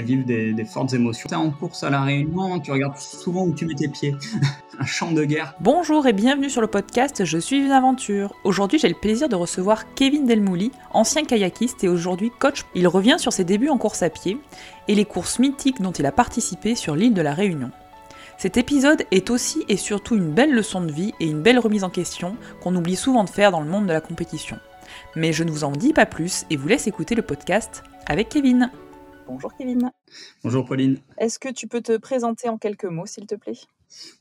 vivre des, fortes émotions. T'es en course à la Réunion, tu regardes souvent où tu mets tes pieds. Un champ de guerre. Bonjour et bienvenue sur le podcast Je suis une aventure. Aujourd'hui, j'ai le plaisir de recevoir Kevin Delmouli, ancien kayakiste et aujourd'hui coach. Il revient sur ses débuts en course à pied et les courses mythiques dont il a participé sur l'île de la Réunion. Cet épisode est aussi et surtout une belle leçon de vie et une belle remise en question qu'on oublie souvent de faire dans le monde de la compétition. Mais je ne vous en dis pas plus et vous laisse écouter le podcast avec Kevin. Bonjour Kevin. Bonjour Pauline. Est-ce que tu peux te présenter en quelques mots, s'il te plaît?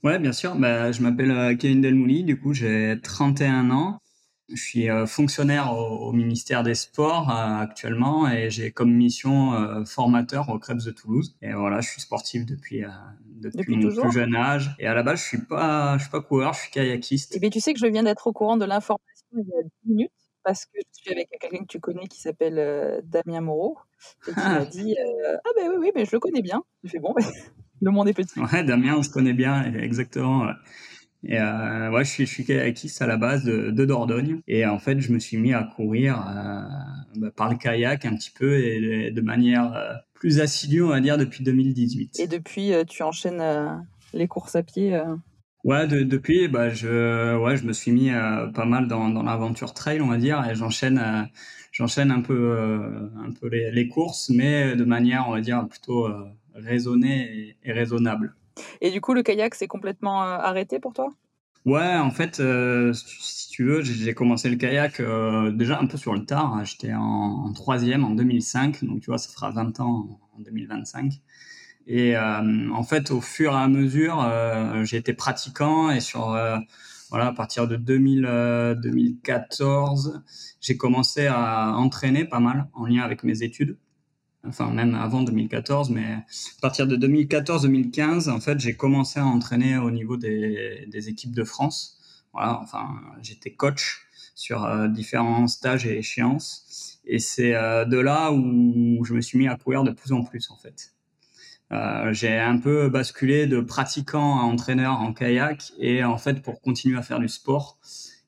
Ouais, bien sûr. Bah, je m'appelle euh, Kevin Delmouli, du coup j'ai 31 ans. Je suis euh, fonctionnaire au, ministère des Sports euh, actuellement et j'ai comme mission formateur au Krebs de Toulouse. Et voilà, je suis sportif depuis, depuis, mon plus jeune âge. Et à la base, je suis pas, je suis pas coureur, je suis kayakiste. Et eh bien, tu sais que je viens d'être au courant de l'information il y a 10 minutes parce que je suis avec quelqu'un que tu connais qui s'appelle Damien Moreau et qui m'a ah. dit Ah, ben oui, oui, mais je le connais bien. Je fais Bon, le monde est petit. Ouais, Damien, on se connaît bien, exactement. Et euh, ouais, je suis, je suis kayakiste à la base de, de, Dordogne. Et en fait, je me suis mis à courir euh, bah, par le kayak un petit peu et de, manière euh, plus assidue, on va dire, depuis 2018. Et depuis, tu enchaînes les courses à pied Ouais, depuis, bah, je, ouais, je me suis mis pas mal dans, dans l'aventure trail, on va dire, et j'enchaîne j'enchaîne un peu, euh, un peu les, courses, mais de manière, on va dire, plutôt euh, raisonnée et, raisonnable. Et du coup, le kayak, c'est complètement euh, arrêté pour toi? Ouais, en fait, si tu veux, j'ai commencé le kayak déjà un peu sur le tard. Hein. J'étais en, troisième en 2005, donc tu vois, ça fera 20 ans en 2025. Et en fait, au fur et à mesure, j'ai été pratiquant et sur voilà, à partir de 2000, 2014, euh, j'ai commencé à entraîner pas mal en lien avec mes études. Enfin, même avant 2014, mais à partir de 2014-2015, en fait, j'ai commencé à entraîner au niveau des, équipes de France. Voilà, enfin, j'étais coach sur euh, différents stages et échéances. Et c'est euh, de là où je me suis mis à courir de plus en plus, en fait. Euh, j'ai un peu basculé de pratiquant à entraîneur en kayak et en fait pour continuer à faire du sport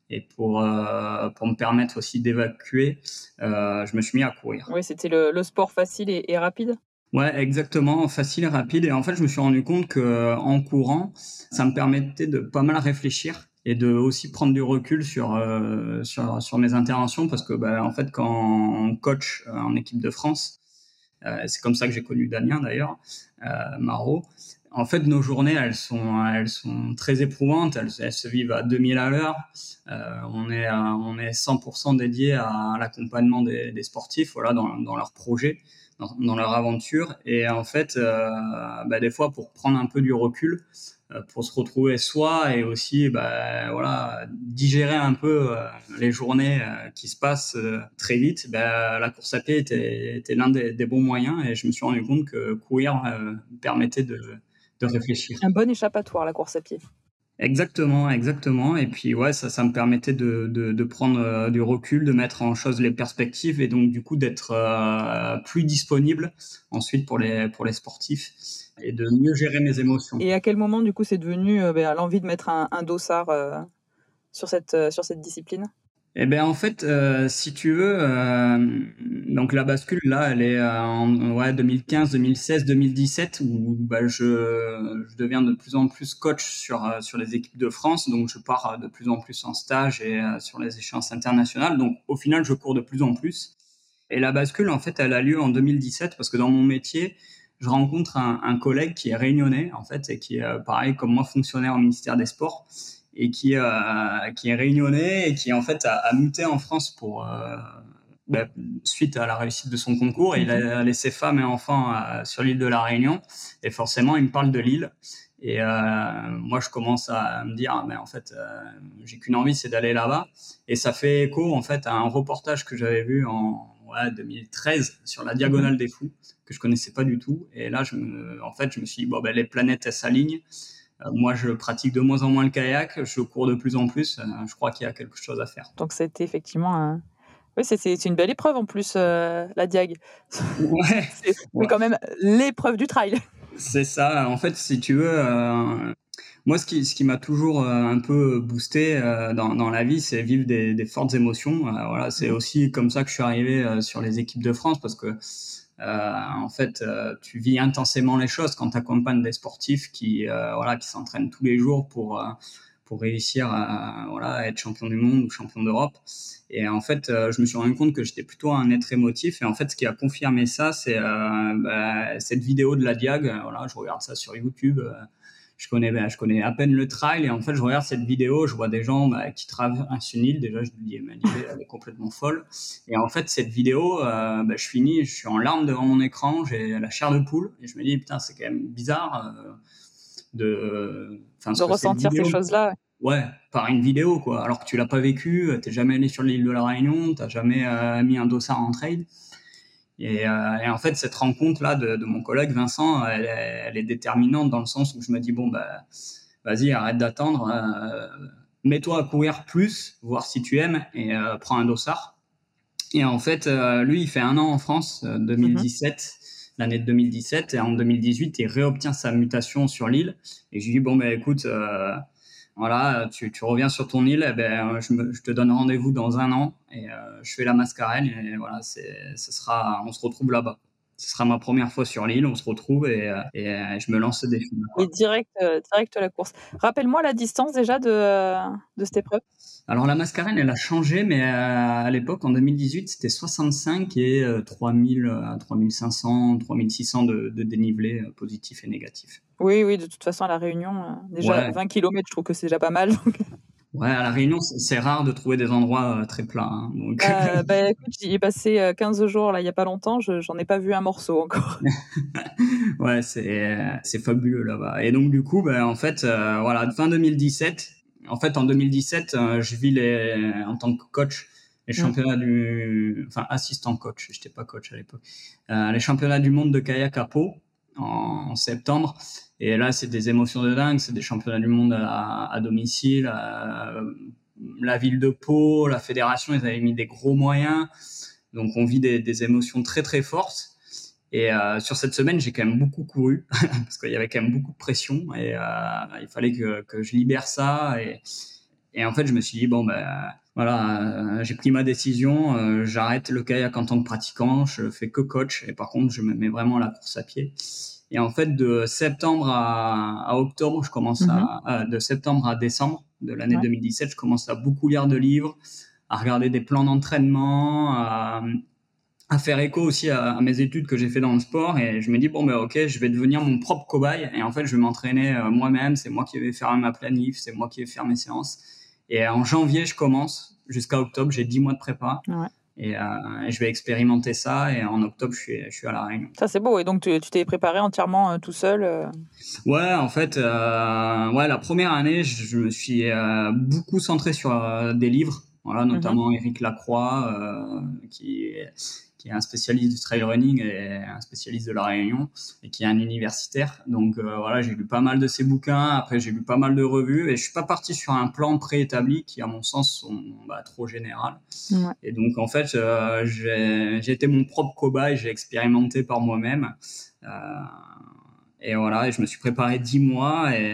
et pour, euh, pour me permettre aussi d'évacuer, euh, je me suis mis à courir. Oui, c'était le, le, sport facile et, et, rapide Ouais, exactement, facile et rapide. Et en fait, je me suis rendu compte que en courant, ça me permettait de pas mal réfléchir et de aussi prendre du recul sur sur, sur mes interventions parce que bah, en fait, quand on coach en équipe de France, c'est comme ça que j'ai connu Damien d'ailleurs, euh, Marot. En fait, nos journées, elles sont, elles sont très éprouvantes. Elles, se vivent à 2000 à l'heure. Euh, on est, on est 100% dédié à, l'accompagnement des, sportifs, voilà, dans, leurs projets, dans, leur aventure. Et en fait, euh, bah, des fois, pour prendre un peu du recul, euh, pour se retrouver soi et aussi bah, voilà, digérer un peu euh, les journées euh, qui se passent très vite, bah, la course à pied était, était l'un des, des, bons moyens et je me suis rendu compte que courir permettait de, de réfléchir. Un bon échappatoire, la course à pied. Exactement, exactement. Et puis ouais, ça, ça me permettait de, de, de prendre du recul, de mettre en chose les perspectives et donc du coup d'être plus disponible ensuite pour les pour les sportifs et de mieux gérer mes émotions. Et à quel moment, du coup, c'est devenu euh, ben, l'envie de mettre un, un dossard euh, sur, cette, euh, sur cette discipline? Eh ben en fait, si tu veux, donc la bascule là, elle est en ouais, 2015, 2016, 2017 où bah, je, je deviens de plus en plus coach sur sur les équipes de France, donc je pars de plus en plus en stage et sur les échéances internationales. Donc au final, je cours de plus en plus. Et la bascule, en fait, elle a lieu en 2017 parce que dans mon métier, je rencontre un, collègue qui est réunionnais en fait et qui est euh, pareil comme moi fonctionnaire au ministère des Sports et qui euh, qui est réunionnais et qui en fait a, muté en France pour euh, bah, suite à la réussite de son concours. il a laissé femmes et enfants sur l'île de la Réunion et forcément il me parle de l'île. Et moi, je commence à me dire, mais en fait, j'ai qu'une envie, c'est d'aller là-bas. Et ça fait écho en fait à un reportage que j'avais vu en, 2013 sur la diagonale des fous que je connaissais pas du tout. Et là, je me, en fait, je me suis dit, bon, ben, les planètes, elles s'alignent. Euh, moi, je pratique de moins en moins le kayak, je cours de plus en plus. Euh, je crois qu'il y a quelque chose à faire. Donc, c'était effectivement un... Oui, c'est une belle épreuve en plus, euh, la Diag. Ouais. c'est quand même l'épreuve du trail. C'est ça. En fait, si tu veux, moi, ce qui, ce qui m'a toujours un peu boosté dans, dans la vie, c'est vivre des, des, fortes émotions. voilà, c'est mmh. aussi comme ça que je suis arrivé sur les équipes de France parce que en fait, tu vis intensément les choses quand tu accompagnes des sportifs qui, voilà, qui s'entraînent tous les jours pour pour réussir à voilà être champion du monde ou champion d'Europe. Et en fait, je me suis rendu compte que j'étais plutôt un être émotif. Et en fait, ce qui a confirmé ça, c'est bah, cette vidéo de la Diag. Voilà, je regarde ça sur YouTube je connais, ben, je connais à peine le trail et en fait, je regarde cette vidéo, je vois des gens bah, qui traversent une île. Déjà, je me dis, mais elle est complètement folle. Et en fait, cette vidéo, euh, bah, je finis, je suis en larmes devant mon écran, j'ai la chair de poule et je me dis, putain, c'est quand même bizarre euh, de, de ressentir ces choses-là. Ouais, par une vidéo, quoi. Alors que tu l'as pas vécu, t'es jamais allé sur l'île de la Réunion, t'as jamais euh, mis un dossard en Euh, et, en fait, cette rencontre-là de, mon collègue Vincent, elle, est déterminante dans le sens où je me dis, bon, bah, vas-y, arrête d'attendre, euh, mets-toi à courir plus, voir si tu aimes, et euh, prends un dossard. Et en fait, lui, il fait un an en France, 2017, mm-hmm. l'année de 2017, et en 2018, il réobtient sa mutation sur l'île. Et je lui dis, bon, bah, écoute, voilà, tu, reviens sur ton île, eh ben, je, te donne rendez-vous dans un an et euh, je fais la mascarène et voilà, c'est, ce sera, on se retrouve là-bas. Ce sera ma première fois sur l'île, on se retrouve et, euh, et, euh, je me lance ce défi. Et direct, direct à la course. Rappelle-moi la distance déjà de, de cette épreuve. Alors la mascarène, elle a changé, mais à l'époque, en 2018, c'était 65 et 3000, 3500, 3600 de, de dénivelé positif et négatif. Oui, oui, de toute façon, à La Réunion, euh, déjà 20 km, je trouve que c'est déjà pas mal. Ouais, à La Réunion, c'est rare de trouver des endroits euh, très plats. Hein, donc... Euh, bah, écoute, j'y ai passé 15 jours là, il n'y a pas longtemps, j'en ai pas vu un morceau encore. ouais, c'est fabuleux là-bas. Et donc, du coup, bah, en fait, voilà, fin 2017, en fait, en 2017, je vis les, en tant que coach les mmh. championnats du, enfin assistant coach, j'étais pas coach à l'époque, les championnats du monde de kayak à Pau en, septembre. Et là, c'est des émotions de dingue. C'est des championnats du monde à, domicile. la ville de Pau, la fédération, ils avaient mis des gros moyens. Donc, on vit des, émotions très, très fortes. Et euh, sur cette semaine, j'ai quand même beaucoup couru parce qu'il y avait quand même beaucoup de pression et euh, il fallait que, je libère ça. Et, et, en fait, je me suis dit bon ben voilà, euh, j'ai pris ma décision. J'arrête le kayak en tant que pratiquant. Je fais que coach et par contre, je me mets vraiment à la course à pied. Et en fait, de septembre à, octobre, je commence à, mhm. de septembre à décembre de l'année 2017, je commence à beaucoup lire de livres, à regarder des plans d'entraînement, à, faire écho aussi à, mes études que j'ai fait dans le sport. Et je me dis, bon, ben, ok, je vais devenir mon propre cobaye. Et en fait, je vais m'entraîner euh, moi-même. C'est moi qui vais faire ma planif, c'est moi qui vais faire mes séances. Et en janvier, je commence. Jusqu'à octobre, j'ai 10 mois de prépa. Ouais. Euh, et, je vais expérimenter ça. Et en octobre, je suis, je suis à La Réunion. Ça, c'est beau. Et donc, tu t'es préparé entièrement euh, tout seul euh? Ouais, en fait, ouais, la première année, je, me suis beaucoup centré sur des livres. Voilà, mhm. notamment Eric Lacroix, qui, qui est un spécialiste du trail running et un spécialiste de la Réunion et qui est un universitaire. Donc euh, voilà, j'ai lu pas mal de ses bouquins. Après, j'ai lu pas mal de revues et je suis pas parti sur un plan préétabli qui, à mon sens, sont bah, trop général. Et donc en fait, euh, j'ai été mon propre cobaye. J'ai expérimenté par moi-même. Euh, et voilà, et je me suis préparé dix mois et,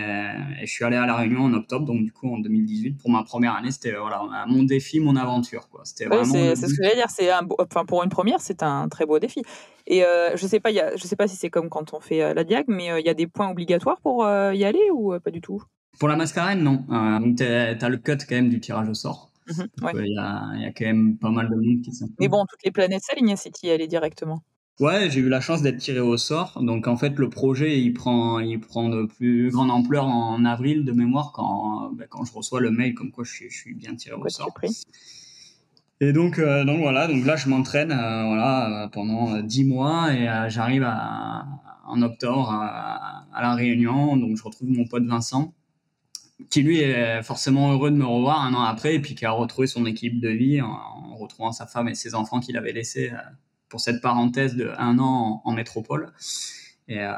je suis allé à La Réunion en octobre, donc du coup en 2018 pour ma première année, c'était voilà, mon défi, mon aventure. Quoi. C'était vraiment c'est, ce que j'allais dire, c'est un, enfin, pour une première, c'est un très beau défi. Et euh, je sais pas, y a, je sais pas si c'est comme quand on fait euh, la diag, mais euh, il y a des points obligatoires pour y aller ou pas du tout? Pour la mascarène, non. donc tu as le cut quand même du tirage au sort. Mhm, il y, a, y, a, quand même pas mal de monde qui Mais bon, toutes les planètes s'alignent si tu y allais directement. Ouais, j'ai eu la chance d'être tiré au sort. Donc en fait, le projet, il prend, il prend de plus grande ampleur en avril de mémoire quand, ben, quand je reçois le mail comme quoi je suis, je suis bien tiré au sort. Et donc, euh, donc voilà, donc là je m'entraîne euh, voilà pendant dix mois et euh, j'arrive en octobre à, la Réunion. Donc je retrouve mon pote Vincent qui lui est forcément heureux de me revoir un an après et puis qui a retrouvé son équipe de vie en, en retrouvant sa femme et ses enfants qu'il avait laissés pour cette parenthèse de un an en, métropole. Et euh,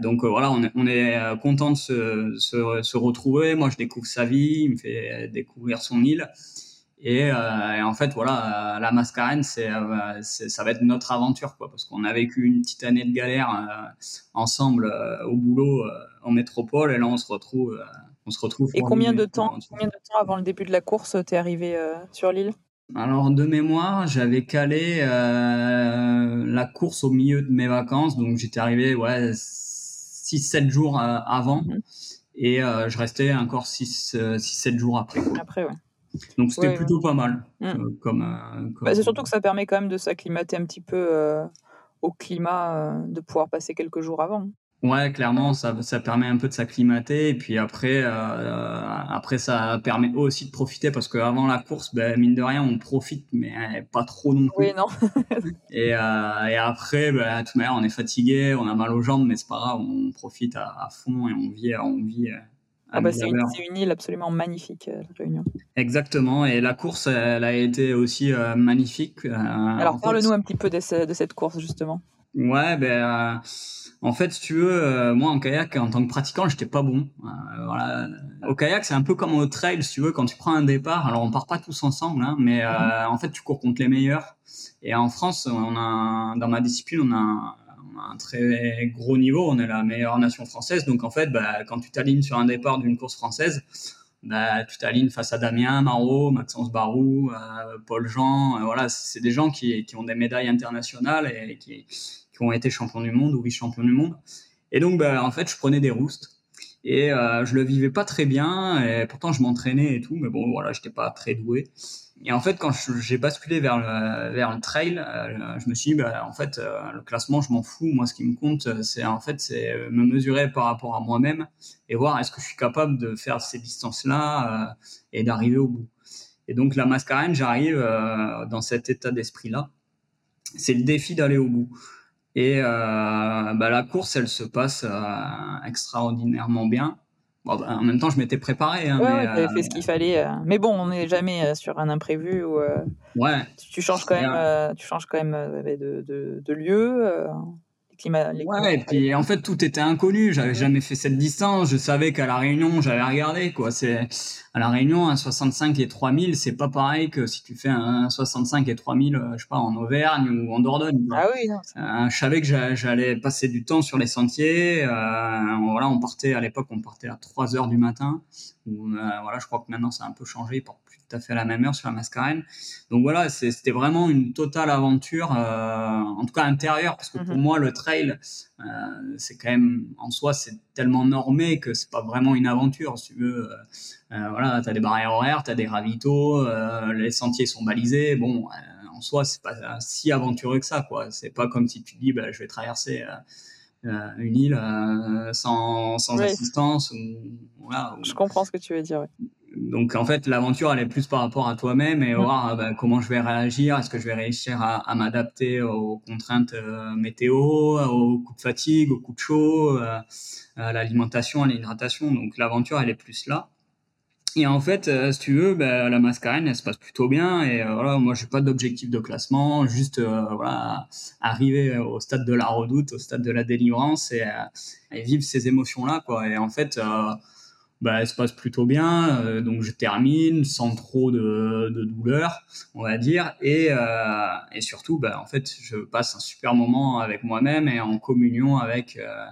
donc euh, voilà, on est, on est euh, content de se, se, se, retrouver. Moi, je découvre sa vie, il me fait découvrir son île. Et, euh, et en fait, voilà, la Mascarène, c'est, ça va être notre aventure, quoi, parce qu'on a vécu une petite année de galère ensemble au boulot en métropole, et là, on se retrouve. on se retrouve et combien de temps, combien de temps avant le début de la course, t'es arrivé sur l'île? Alors de mémoire, j'avais calé euh, la course au milieu de mes vacances, donc j'étais arrivé ouais 6-7 jours euh, avant mhm. et euh, je restais encore 6-7 jours après. Après, ouais. Donc c'était plutôt pas mal. Mm. comme, bah, c'est surtout que ça permet quand même de s'acclimater un petit peu au climat, de pouvoir passer quelques jours avant. Ouais, clairement, ça, ça permet un peu de s'acclimater et puis après, euh, après ça permet aussi de profiter parce qu'avant la course, ben, mine de rien, on profite, mais pas trop non plus. Oui, non. et, euh, et après, ben, de toute manière, on est fatigué, on a mal aux jambes, mais c'est pas grave, on profite à, fond et on vit, on vit. Euh, ah bah c'est une, une, île absolument magnifique, Réunion. Exactement, et la course, elle a été aussi magnifique. Alors parle-nous un petit peu de, de, cette course justement. Ouais, ben en fait, si tu veux, euh, moi en kayak, en tant que pratiquant, j'étais pas bon. Euh, voilà. Au kayak, c'est un peu comme au trail, si tu veux, quand tu prends un départ. Alors, on part pas tous ensemble, hein, mais euh, mhm. en fait, tu cours contre les meilleurs. Et en France, on a, dans ma discipline, on a, un très gros niveau. On est la meilleure nation française. Donc, en fait, bah, quand tu t'alignes sur un départ d'une course française, bah, tu t'alignes face à Damien, Marot, Maxence Barou, Paul Jean. voilà, c'est des gens qui, qui ont des médailles internationales et qui qui ont été champions du monde ou vice-champions du monde. Et donc, bah, en fait, je prenais des roustes et euh, je le vivais pas très bien. Et pourtant, je m'entraînais et tout, mais bon, voilà, j'étais pas très doué. Et en fait, quand j'ai basculé vers le, vers le trail, euh, je me suis dit, bah, en fait, euh, le classement, je m'en fous. Moi, ce qui me compte, c'est en fait, c'est me mesurer par rapport à moi-même et voir est-ce que je suis capable de faire ces distances-là euh, et d'arriver au bout. Et donc, la mascarène, j'arrive dans cet état d'esprit-là. C'est le défi d'aller au bout. Et euh, bah, la course, elle se passe euh, extraordinairement bien. Bon, bah, en même temps, je m'étais préparé. Hein, ouais, mais, fait ce qu'il fallait. Mais bon, on n'est jamais sur un imprévu où ouais. tu, changes quand même, tu changes quand même de, de, de lieu ouais, et puis en fait tout était inconnu. J'avais jamais fait cette distance. Je savais qu'à la Réunion, j'avais regardé quoi. C'est à la Réunion un 65 et 3000, c'est pas pareil que si tu fais un 65 et 3000, euh, je sais pas en Auvergne ou en Dordogne. Ah oui. Non, euh, je savais que j'allais passer du temps sur les sentiers. Euh, voilà, on partait à l'époque, on partait à 3 heures du matin. voilà, je crois que maintenant ça a un peu changé. Tout à fait à la même heure sur la Mascarène. Donc voilà, c'était vraiment une totale aventure, euh, en tout cas intérieure, parce que pour mhm. moi le trail, euh, c'est quand même en soi c'est tellement normé que c'est pas vraiment une aventure. Si tu veux, euh, voilà, t'as des barrières horaires, t'as des ravitaux, les sentiers sont balisés. Bon, en soi c'est pas si aventureux que ça, quoi. C'est pas comme si tu dis, bah, je vais traverser. une île sans, sans assistance. Ou, voilà, Je comprends ce que tu veux dire. Donc en fait, l'aventure, elle est plus par rapport à toi-même et voir ah, bah, comment je vais réagir. Est-ce que je vais réussir à, m'adapter aux contraintes euh, météo, aux coups de fatigue, aux coups de chaud, euh, à l'alimentation, à l'hydratation? Donc l'aventure, elle est plus là. Et en fait, euh, si tu veux, bah, la mascarène, elle se passe plutôt bien. Et voilà, moi, j'ai pas d'objectif de classement, juste voilà, arriver au stade de la redoute, au stade de la délivrance et, et vivre ces émotions-là, quoi. Et en fait bah, elle se passe plutôt bien. Euh, donc je termine sans trop de, de douleur, on va dire. Et, euh, et surtout, bah, en fait, je passe un super moment avec moi-même et en communion avec, euh,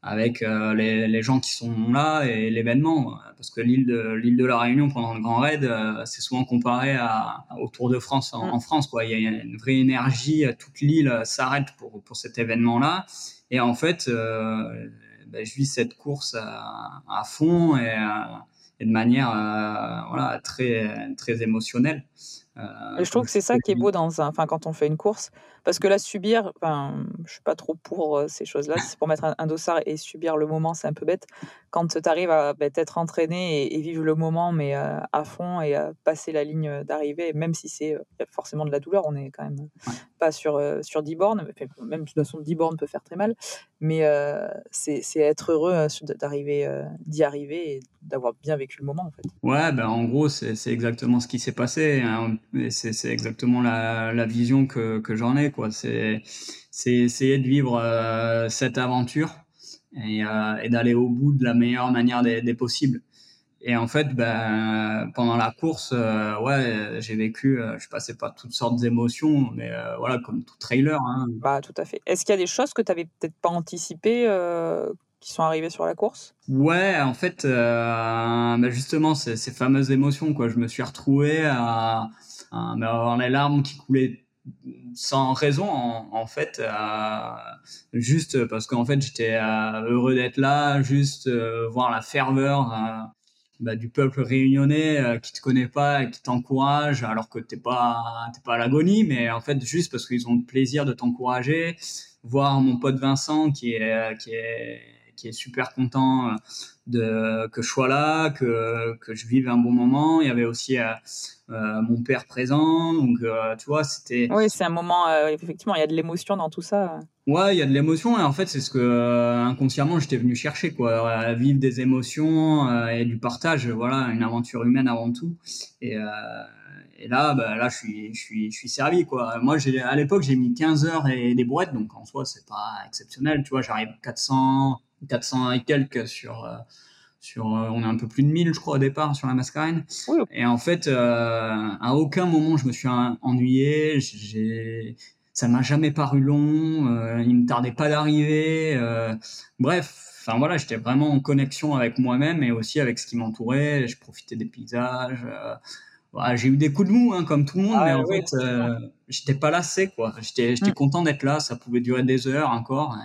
avec les, les, gens qui sont là et l'événement. Parce que l'île de, l'île de la Réunion pendant le Grand Raid, c'est souvent comparé à, au Tour de France en, en, France. Quoi. Il y a une vraie énergie, toute l'île s'arrête pour, pour cet événement-là. Et en fait, ben, je vis cette course à, à fond et, euh, et, de manière euh, voilà, très, très émotionnelle. Euh, je trouve que c'est ça qui est beau dans un, quand on fait une course, parce que là, subir, enfin, je suis pas trop pour euh, ces choses-là. C'est pour mettre un, dossard et subir le moment, c'est un peu bête. Quand tu arrives à bah, être entraîné et, vivre le moment, mais euh, à fond et à passer la ligne d'arrivée, même si c'est forcément de la douleur, on est quand même pas sur, sur 10 bornes, même de toute façon 10 bornes peut faire très mal, mais c'est être heureux d'arriver, d'y arriver et d'avoir bien vécu le moment en fait. Ouais, ben en gros, c'est exactement ce qui s'est passé. Hein c'est exactement la, la, vision que, que j'en ai. Quoi. C'est essayer de vivre euh, cette aventure et, euh, et d'aller au bout de la meilleure manière des, des possibles. Et en fait, ben, pendant la course, euh, ouais, j'ai vécu, je passais par toutes sortes d'émotions, mais voilà, comme tout trailer. Hein. Bah, tout à fait. Est-ce qu'il y a des choses que tu n'avais peut-être pas anticipées qui sont arrivées sur la course? Ouais, en fait, ben justement, ces, ces fameuses émotions, quoi. Je me suis retrouvé à, mais avoir les larmes qui coulaient sans raison en, fait juste parce qu'en fait j'étais heureux d'être là juste voir la ferveur bah, du peuple réunionnais euh, qui te connaît pas et qui t'encourage alors que t'es pas t'es pas à l'agonie mais en fait juste parce qu'ils ont le plaisir de t'encourager. Voir mon pote Vincent qui est qui est qui est super content euh, de que je sois là, que, que je vive un bon moment. Il y avait aussi euh, euh mon père présent, donc tu vois, c'était. Oui, c'est un moment. effectivement, il y a de l'émotion dans tout ça. Ouais, il y a de l'émotion et en fait, c'est ce que inconsciemment j'étais venu chercher, quoi, vivre des émotions et du partage. Voilà, une aventure humaine avant tout. Et et là, bah, là, je suis, je suis, je suis servi, quoi. Moi, j'ai, à l'époque, j'ai mis 15 heures et des brouettes, donc en soi, c'est pas exceptionnel, tu vois. J'arrive 400, 400 et quelques sur, euh, sur, euh, on est un peu plus de 1000, je crois, au départ, sur la mascarine. Et en fait, euh, à aucun moment, je me suis ennuyé. J'ai, ça m'a jamais paru long. il me tardait pas d'arriver. bref, enfin voilà, j'étais vraiment en connexion avec moi-même et aussi avec ce qui m'entourait. Je profitais des paysages. J'ai eu des coups de mou, hein, comme tout le monde, ah mais en fait, j'étais pas lassé, quoi. J'étais, j'étais mm. content d'être là. Ça pouvait durer des heures encore.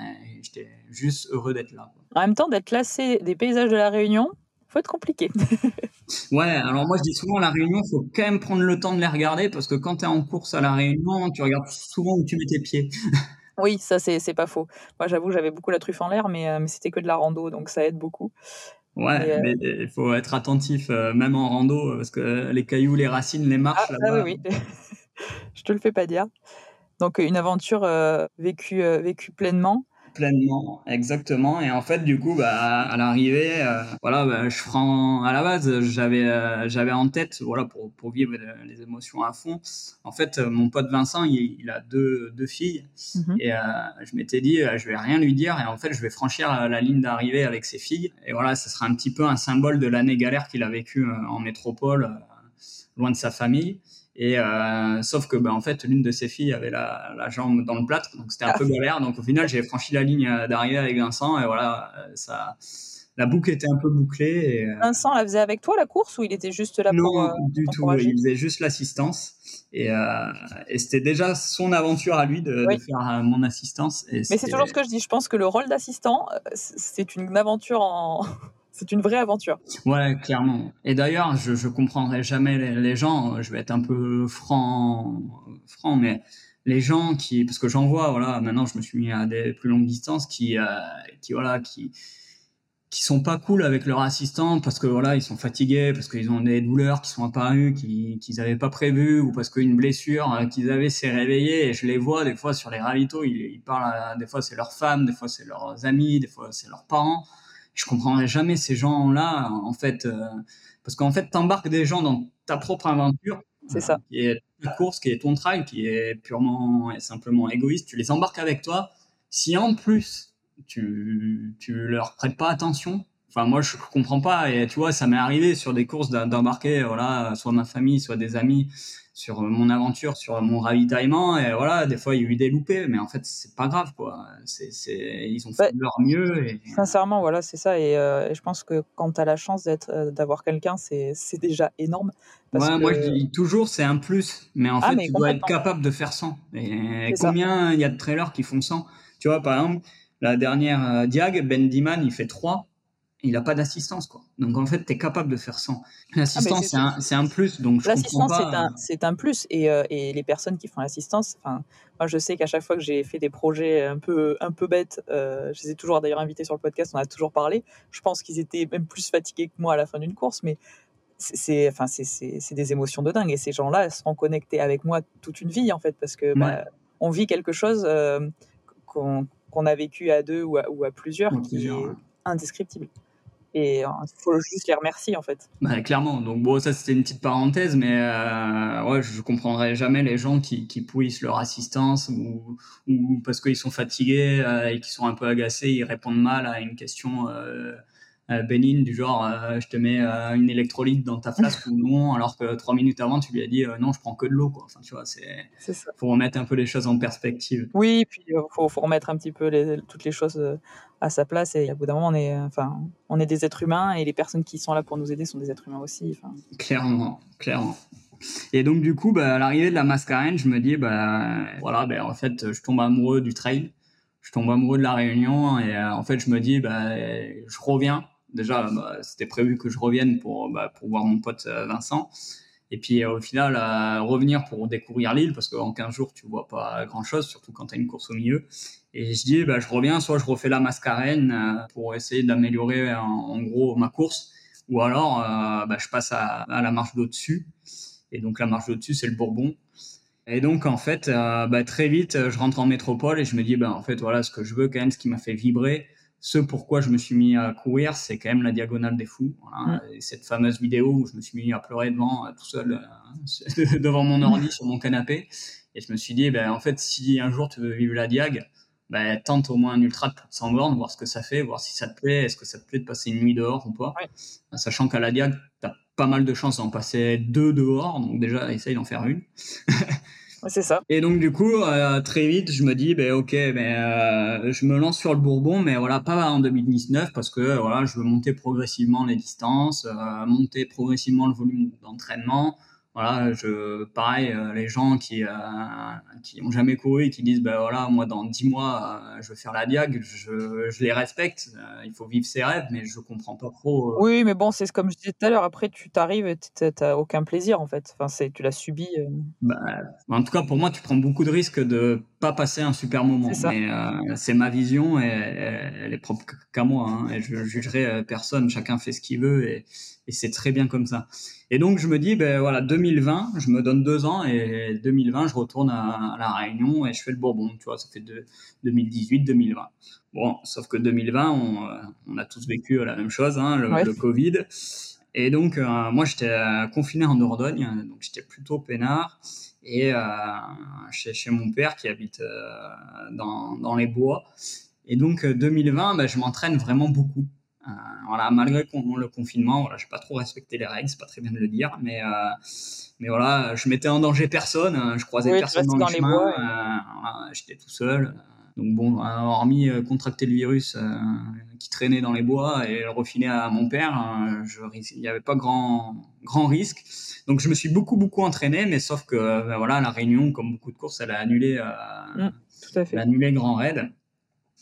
j'étais juste heureux d'être là. En même temps, d'être classé des paysages de la Réunion, faut être compliqué. ouais, alors moi je dis souvent la Réunion, faut quand même prendre le temps de les regarder parce que quand tu es en course à la Réunion, tu regardes souvent où tu mets tes pieds. oui, ça c'est pas faux. Moi j'avoue, j'avais beaucoup la truffe en l'air, mais, euh, mais c'était que de la rando, donc ça aide beaucoup. Ouais, euh, mais il faut être attentif, euh, même en rando, parce que les cailloux, les racines, les marches ah, là-bas. Ah oui, oui. je te le fais pas dire. Donc une aventure vécue, vécue pleinement pleinement, exactement. Et en fait, du coup, bah, à l'arrivée, euh, voilà, bah, je prends à la base, j'avais, euh, j'avais en tête, voilà, pour, pour vivre les émotions à fond. En fait, euh, mon pote Vincent, il, a deux, deux filles, mhm. et je m'étais dit, je vais rien lui dire, et en fait, je vais franchir la, ligne d'arrivée avec ses filles. Et voilà, ce sera un petit peu un symbole de l'année galère qu'il a vécu en métropole, loin de sa famille. Et euh, sauf que, bah, en fait, l'une de ses filles avait la, la jambe dans le plâtre, donc c'était un ah. peu galère. Donc au final, j'ai franchi la ligne euh, d'arrivée avec Vincent, et voilà, euh, ça, la boucle était un peu bouclée. Et, Vincent la faisait avec toi la course ou il était juste là pour Non, du tout. Il faisait juste l'assistance. Et, et c'était déjà son aventure à lui de, de faire mon assistance. Mais c'est toujours ce que je dis. Je pense que le rôle d'assistant, c'est une aventure en c'est une vraie aventure. Ouais, clairement. Et d'ailleurs, je, je comprendrai jamais les, gens. Je vais être un peu franc, franc, mais les gens qui, parce que j'en vois, voilà, maintenant je me suis mis à des plus longues distances, qui, euh, qui voilà, qui qui sont pas cool avec leur assistant parce que voilà ils sont fatigués parce qu'ils ont des douleurs qui sont apparues qu'ils qu'ils avaient pas prévues ou parce qu'une blessure euh, qu'ils avaient s'est réveillée et je les vois des fois sur les ravitaux ils parlent des fois c'est leur femme des fois c'est leurs amis des fois c'est leurs parents je comprendrai jamais ces gens-là, en fait, euh, parce qu'en fait, t'embarques des gens dans ta propre aventure. C'est ça. Qui est ta course, qui est ton trail, qui est purement et simplement égoïste. Tu les embarques avec toi. Si en plus, tu, tu leur prêtes pas attention, Enfin, moi, je comprends pas. Et tu vois, ça m'est arrivé sur des courses d'embarquer, voilà, soit ma famille, soit des amis sur mon aventure, sur mon ravitaillement. Et voilà, des fois, il y a eu des loupés, mais en fait, c'est pas grave, quoi. C'est, c'est, ils ont fait de leur mieux. Et... Sincèrement, voilà, c'est ça. Et, euh, je pense que quand tu as la chance d'être, euh, d'avoir quelqu'un, c'est, déjà énorme. ouais, moi, je dis toujours, c'est un plus. Mais en ah, fait, tu dois être capable de faire 100. Et combien il y a de trailers qui font 100 Tu vois, par exemple, la dernière euh, Diag, Ben Diman, il fait 3 il n'a pas d'assistance quoi. Donc en fait, tu es capable de faire sans. L'assistance ah, c'est un, plus donc L'assistance c'est un c'est un plus et, euh, et, les personnes qui font l'assistance moi je sais qu'à chaque fois que j'ai fait des projets un peu un peu bêtes, euh, je les ai toujours d'ailleurs invités sur le podcast, on a toujours parlé. Je pense qu'ils étaient même plus fatigués que moi à la fin d'une course mais c'est enfin c'est des émotions de dingue et ces gens-là seront connectés avec moi toute une vie en fait parce que bah, on vit quelque chose euh, qu'on a vécu à deux ou à, ou à plusieurs, qui est indescriptible et il euh, faut juste les remercier en fait. Bah, clairement. Donc bon, ça c'était une petite parenthèse, mais euh, ouais, je comprendrai jamais les gens qui, qui pouissent leur assistance ou, parce qu'ils sont fatigués euh, et qu'ils sont un peu agacés, ils répondent mal à une question euh, euh, bénigne du genre euh, je te mets euh, une électrolyte dans ta flasque ou non alors que trois minutes avant tu lui as dit non je prends que de l'eau quoi. Enfin tu vois c'est faut remettre un peu les choses en perspective. Oui puis faut, faut remettre un petit peu les, toutes les choses à sa place et à bout d'un moment on est enfin on est des êtres humains et les personnes qui sont là pour nous aider sont des êtres humains aussi clairement clairement. Et donc du coup, bah, à l'arrivée de la Mascarène, je me dis, bah voilà, ben en fait, je tombe amoureux du trail, je tombe amoureux de la Réunion, et euh, en fait, je me dis, bah je reviens. Déjà, bah, c'était prévu que je revienne pour bah, voir mon pote euh, Vincent. Et puis au final, revenir pour découvrir l'île, parce qu'en 15 jours, tu vois pas grand-chose, surtout quand tu as une course au milieu. Et je dis, bah, je reviens, soit je refais la Mascarène euh, pour essayer d'améliorer en, gros ma course, ou alors je passe à, la marche d'au-dessus. Et donc la marche au-dessus, c'est le Bourbon. Et donc en fait, euh, très vite, je rentre en métropole et je me dis, en fait, voilà, ce que je veux quand même, ce qui m'a fait vibrer, ce pourquoi je me suis mis à courir, c'est quand même la diagonale des fous. Voilà. Mm. cette fameuse vidéo où je me suis mis à pleurer devant, euh, tout seul, euh, devant mon ordi sur mon canapé. Et je me suis dit, ben, en fait, si un jour tu veux vivre la diag, ben, tente au moins un ultra de 100 bornes, voir ce que ça fait, voir si ça te plaît, est-ce que ça te plaît de passer une nuit dehors ou pas. Sachant qu'à la diag, t'as pas mal de chances d'en passer deux dehors, donc déjà essaye d'en faire une. Et donc du coup, euh, très vite, je me dis, ben ok, ben euh, je me lance sur le Bourbon, mais voilà, pas en 2019 parce que voilà, je veux monter progressivement les distances, euh, monter progressivement le volume d'entraînement voilà, je, pareil, euh, les gens qui euh, qui ont jamais couru et qui disent, ben voilà, moi dans dix mois, euh, je veux faire la diag, je, je les respecte. il faut vivre ses rêves, mais je comprends pas trop. Oui, mais bon, c'est comme je disais tout à l'heure. Après, tu t'arrives, t'as aucun plaisir en fait. Enfin, c'est, tu l'as subi. Bah, en tout cas, pour moi, tu prends beaucoup de risques de pas passer un super moment. C'est ma vision et elle est propre qu'à moi. Hein, et je jugerai personne. Chacun fait ce qu'il veut et et c'est très bien comme ça. Et donc je me dis, ben voilà, 2020, je me donne deux ans et 2020, je retourne à, la Réunion et je fais le Bourbon, tu vois, ça fait de 2018, 2020. Bon, sauf que 2020, on, euh, on a tous vécu la même chose, hein, le, Covid. Et donc euh, moi j'étais euh, confiné en Dordogne, donc j'étais plutôt peinard et euh, chez, chez, mon père qui habite dans, dans les bois. Et donc 2020, ben, je m'entraîne vraiment beaucoup. Euh, voilà, malgré le confinement, voilà, j'ai pas trop respecté les règles, c'est pas très bien de le dire, mais euh, mais voilà, je mettais en danger personne, hein, je croisais personne dans, le chemin, euh, j'étais tout seul. Donc bon, hormis contracter le virus qui traînait dans les bois et le refiner à mon père, il n'y avait pas grand grand risque. Donc je me suis beaucoup beaucoup entraîné, mais sauf que ben voilà, la Réunion, comme beaucoup de courses, elle a annulé, mmh, tout à fait. Elle a annulé Grand Raid.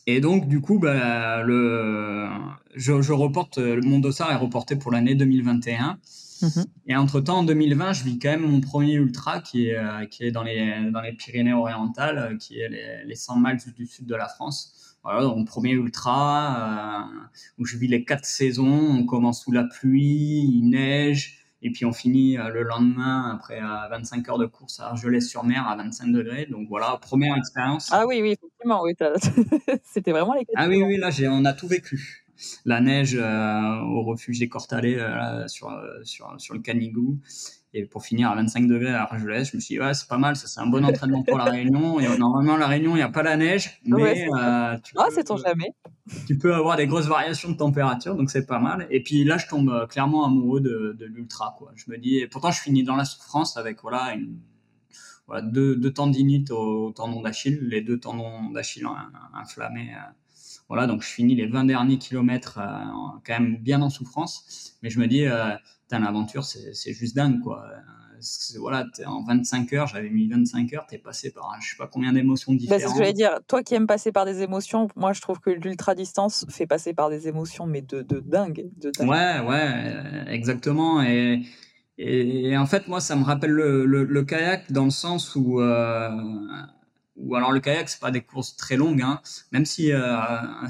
Et donc, du coup, bah, le, je, je reporte, mon dossard est reporté pour l'année 2021. Mm-hmm. Et entre-temps, en 2020, je vis quand même mon premier ultra qui est, euh, qui est dans, les, dans les Pyrénées-Orientales, euh, qui est les, les 100 miles du sud de la France. Voilà, donc mon premier ultra, euh, où je vis les quatre saisons. On commence sous la pluie, il neige, et puis on finit euh, le lendemain, après 25 heures de course à Argelès-sur-Mer à 25 degrés. Donc voilà, première expérience. Ah oui, oui, effectivement, oui, c'était vraiment les Ah oui, oui, là, on a tout vécu. La neige euh, au refuge des Cortalais euh, sur, sur, sur le Canigou. Et pour finir à 25 degrés à Argelès, je me suis dit, ouais, c'est pas mal, ça c'est un bon entraînement pour la Réunion. Et normalement, la Réunion, il n'y a pas la neige, mais euh, tu, ah, peux, jamais. tu peux avoir des grosses variations de température, donc c'est pas mal. Et puis là, je tombe euh, clairement amoureux de, de l'ultra. Quoi. Je me dis, et pourtant, je finis dans la souffrance avec voilà, une, voilà deux, deux tendinites au, tendon d'Achille, les deux tendons d'Achille inflammés. Euh, voilà, donc je finis les 20 derniers kilomètres quand même bien en souffrance. Mais je me dis, l'aventure, c'est juste dingue, quoi. Voilà, en 25 heures, j'avais mis 25 heures, t'es passé par je sais pas combien d'émotions différentes. Bah, ce que j'allais dire. Toi qui aimes passer par des émotions, moi je trouve que l'ultra distance fait passer par des émotions, mais de, de, dingue, de Ouais, ouais, exactement. Et, et, en fait, moi, ça me rappelle le, le, kayak dans le sens où euh, ou alors le kayak c'est pas des courses très longues hein, même si euh,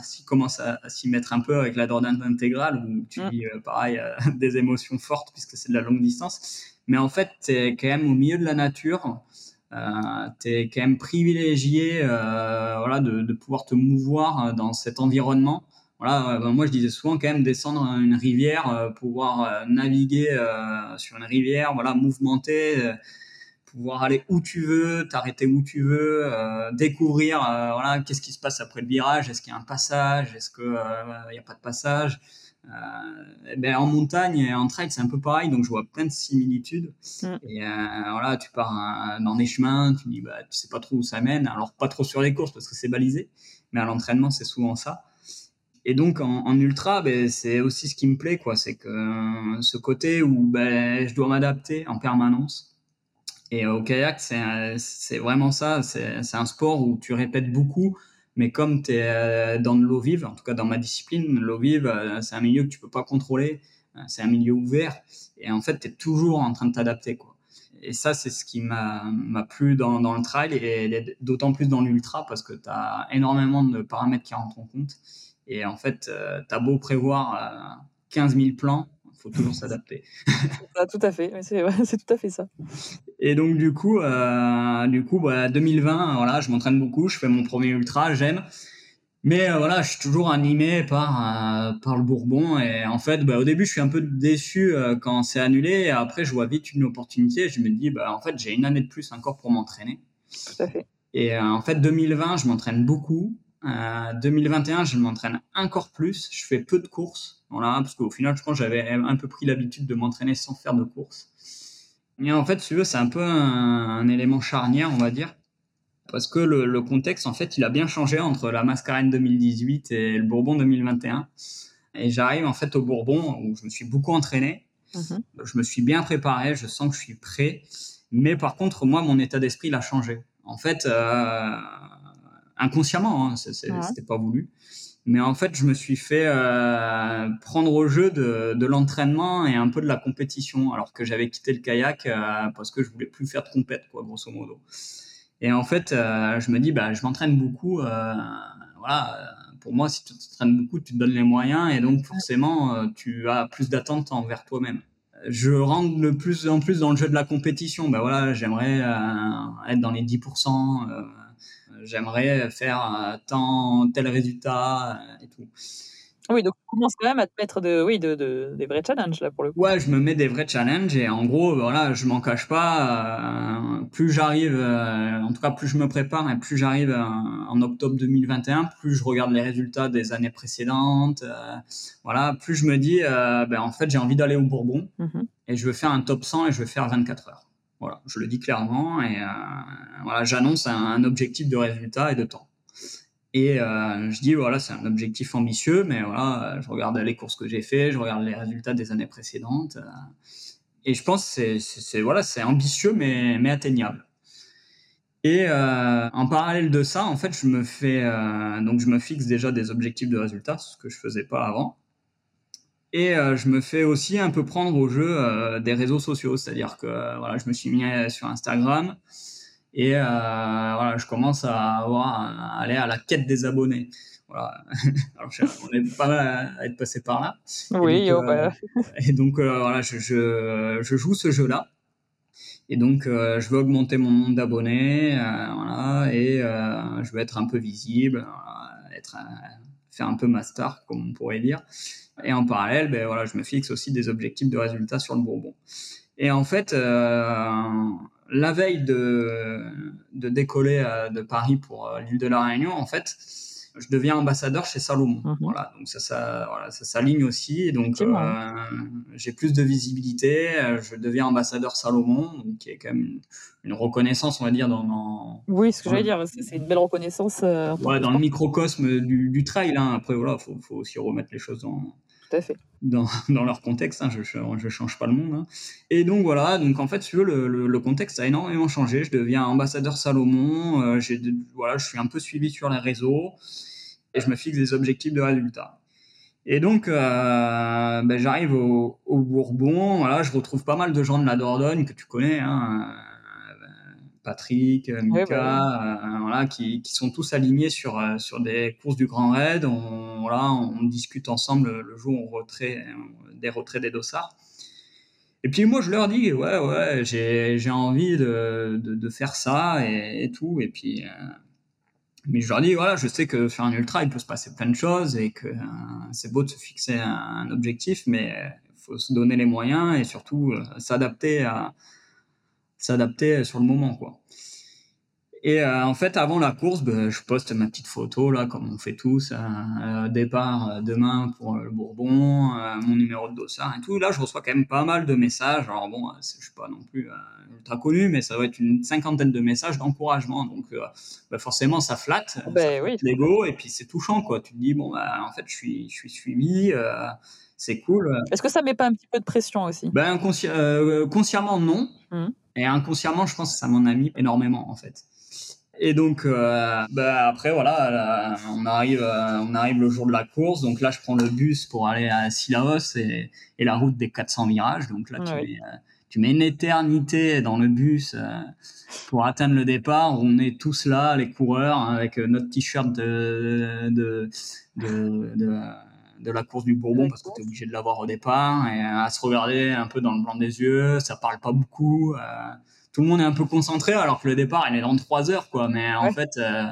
s'il commence à, s'y mettre un peu avec la Dordogne intégrale où tu mm. vis euh, pareil euh, des émotions fortes puisque c'est de la longue distance. Mais en fait tu es quand même au milieu de la nature euh, tu es quand même privilégié voilà de, de, pouvoir te mouvoir dans cet environnement. Voilà ben moi je disais souvent quand même descendre une rivière pouvoir naviguer sur une rivière voilà mouvementer pouvoir aller où tu veux, t'arrêter où tu veux, euh, découvrir euh, voilà qu'est-ce qui se passe après le virage, est-ce qu'il y a un passage, est-ce que il n'y a pas de passage. Euh, eh ben en montagne et en trail c'est un peu pareil donc je vois plein de similitudes mm. et voilà tu pars dans des chemins tu dis bah tu sais pas trop où ça mène alors pas trop sur les courses parce que c'est balisé mais à l'entraînement c'est souvent ça et donc en, ultra, ben, c'est aussi ce qui me plaît, quoi. C'est que ce côté où ben, je dois m'adapter en permanence. Et au kayak, c'est vraiment ça. C'est un sport où tu répètes beaucoup, mais comme tu es dans de l'eau vive, en tout cas dans ma discipline, l'eau vive, c'est un milieu que tu peux pas contrôler. C'est un milieu ouvert. Et en fait, tu es toujours en train de t'adapter. et ça, c'est ce qui m'a plu dans, dans, le trail et d'autant plus dans l'ultra parce que tu as énormément de paramètres qui rentrent en compte. Et en fait, euh, tu as beau prévoir 15 euh, 000 plans, faut toujours s'adapter. tout à fait, c'est tout à fait ça. Et donc, du coup, euh, du coup bah, 2020, voilà, je m'entraîne beaucoup, je fais mon premier ultra, j'aime. Mais euh, voilà, je suis toujours animé par euh, par le Bourbon et en fait, bah, au début, je suis un peu déçu euh, quand c'est annulé. Et après, je vois vite une opportunité. Je me dis, bah en fait, j'ai une année de plus encore pour m'entraîner. Tout à fait. Et en fait, 2020, je m'entraîne beaucoup. 2021, je m'entraîne encore plus. Je fais peu de courses, voilà, parce qu'au final, je pense que j'avais un peu pris l'habitude de m'entraîner sans faire de courses. Mais en fait, si tu veux, c'est un peu un élément charnière, on va dire parce que le, contexte, en fait, il a bien changé entre la Mascarène 2018 et le Bourbon 2021. Et j'arrive en fait au Bourbon où je me suis beaucoup entraîné, mhm. je me suis bien préparé, je sens que je suis prêt. Mais par contre, moi, mon état d'esprit l'a changé. En fait, euh, inconsciemment, hein, c'était pas voulu. Mais en fait, je me suis fait euh, prendre au jeu de, de l'entraînement et un peu de la compétition, alors que j'avais quitté le kayak euh, parce que je voulais plus faire de compète, quoi, grosso modo. Et en fait, euh, je me dis, bah, je m'entraîne beaucoup. Euh, voilà, euh, pour moi, si tu t'entraînes beaucoup, tu te donnes les moyens et donc forcément, tu as plus d'attentes envers toi-même. Je rentre de plus en plus dans le jeu de la compétition. Ben voilà, j'aimerais être dans les 10%. J'aimerais faire tant tel résultat et tout. Oui, donc tu commences quand même à te mettre de, oui, de, de, des vrais challenges là pour le coup. Ouais, je me mets des vrais challenges et en gros, voilà, je m'en cache pas. Euh, plus j'arrive, euh, en tout cas, plus je me prépare et plus j'arrive euh, en octobre 2021, plus je regarde les résultats des années précédentes. voilà, plus je me dis, ben en fait, j'ai envie d'aller au Bourbon mmh et je veux faire un top 100 et je veux faire 24 heures. Voilà, je le dis clairement et voilà, j'annonce un, objectif de résultat et de temps. Et euh, je dis, voilà, c'est un objectif ambitieux, mais voilà, je regarde les courses que j'ai fait, je regarde les résultats des années précédentes. Euh, et je pense que c'est voilà, c'est ambitieux, mais, mais atteignable. Et euh, en parallèle de ça, en fait, je me fais donc je me fixe déjà des objectifs de résultats, ce que je faisais pas avant. Et je me fais aussi un peu prendre au jeu des réseaux sociaux, c'est-à-dire que voilà, je me suis mis sur Instagram, et euh, voilà, je commence à, avoir, à aller à la quête des abonnés. Voilà. Alors, on est pas mal à être passé par là. Oui, et donc, oh, bah. euh, et donc euh, voilà, je, je, je, joue ce jeu-là. Et donc, je veux augmenter mon nombre d'abonnés, voilà, et je veux être un peu visible, être, faire un peu ma star, comme on pourrait dire. Et en parallèle, ben voilà, je me fixe aussi des objectifs de résultats sur le Bourbon. Et en fait, la veille de, de décoller euh, de Paris pour euh, l'île de la Réunion, en fait, je deviens ambassadeur chez Salomon. Mhm. Voilà, donc ça, ça, voilà, ça s'aligne aussi. Donc, euh, j'ai plus de visibilité. Je deviens ambassadeur Salomon, qui est quand même une, reconnaissance, on va dire, dans. oui, ce que j'allais dire, c'est une belle reconnaissance. ouais, dans le microcosme du, du trail. Hein. Après, voilà, faut, faut aussi remettre les choses en, Dans, leur contexte, hein, je, je, change pas le monde. Hein. Et donc voilà, donc en fait, tu veux, le, le, contexte a énormément changé. Je deviens ambassadeur Salomon. Euh, voilà, je suis un peu suivi sur les réseaux et je me fixe des objectifs de résultats. Et donc, euh, ben, j'arrive au, au, Bourbon. Voilà, je retrouve pas mal de gens de la Dordogne que tu connais. Hein, Patrick, euh, Mika, bah euh, voilà, qui, qui, sont tous alignés sur, euh, sur des courses du Grand Raid. On, voilà, on discute ensemble le jour on retrait, des retraits des dossards. Et puis moi, je leur dis, ouais, ouais, j'ai envie de, de, de, faire ça et, et, tout. Et puis, mais je leur dis, voilà, je sais que faire un ultra, il peut se passer plein de choses et que c'est beau de se fixer un, un objectif, mais il faut se donner les moyens et surtout s'adapter à, s'adapter sur le moment, quoi. Et euh, en fait, avant la course, ben, je poste ma petite photo, là, comme on fait tous, euh, départ euh, demain pour le Bourbon, mon numéro de dossard et tout. Là, je reçois quand même pas mal de messages. Alors bon, je suis pas non plus ultra connu, mais ça va être une cinquantaine de messages d'encouragement. Donc, ben, forcément, ça flatte, ben, oui. l'ego, et puis c'est touchant, quoi. Tu te dis, bon, en fait, je suis, je suis suivi c'est cool. Est-ce que ça met pas un petit peu de pression aussi? Ben, consciemment, non. Mmh. Et inconsciemment, je pense que ça m'en a mis énormément, en fait. Et donc, euh, bah, après, voilà, on arrive, euh, on arrive le jour de la course. Donc là, je prends le bus pour aller à Sillaos et, et la route des 400 virages. Donc là, tu, mets, euh, tu, mets, une éternité dans le bus pour atteindre le départ. On est tous là, les coureurs, hein, avec notre t-shirt de, de, de, de de la course du Bourbon parce que tu es obligé de l'avoir au départ et à se regarder un peu dans le blanc des yeux, ça parle pas beaucoup. Euh, tout le monde est un peu concentré alors que le départ il est dans trois heures quoi. Mais en fait, euh,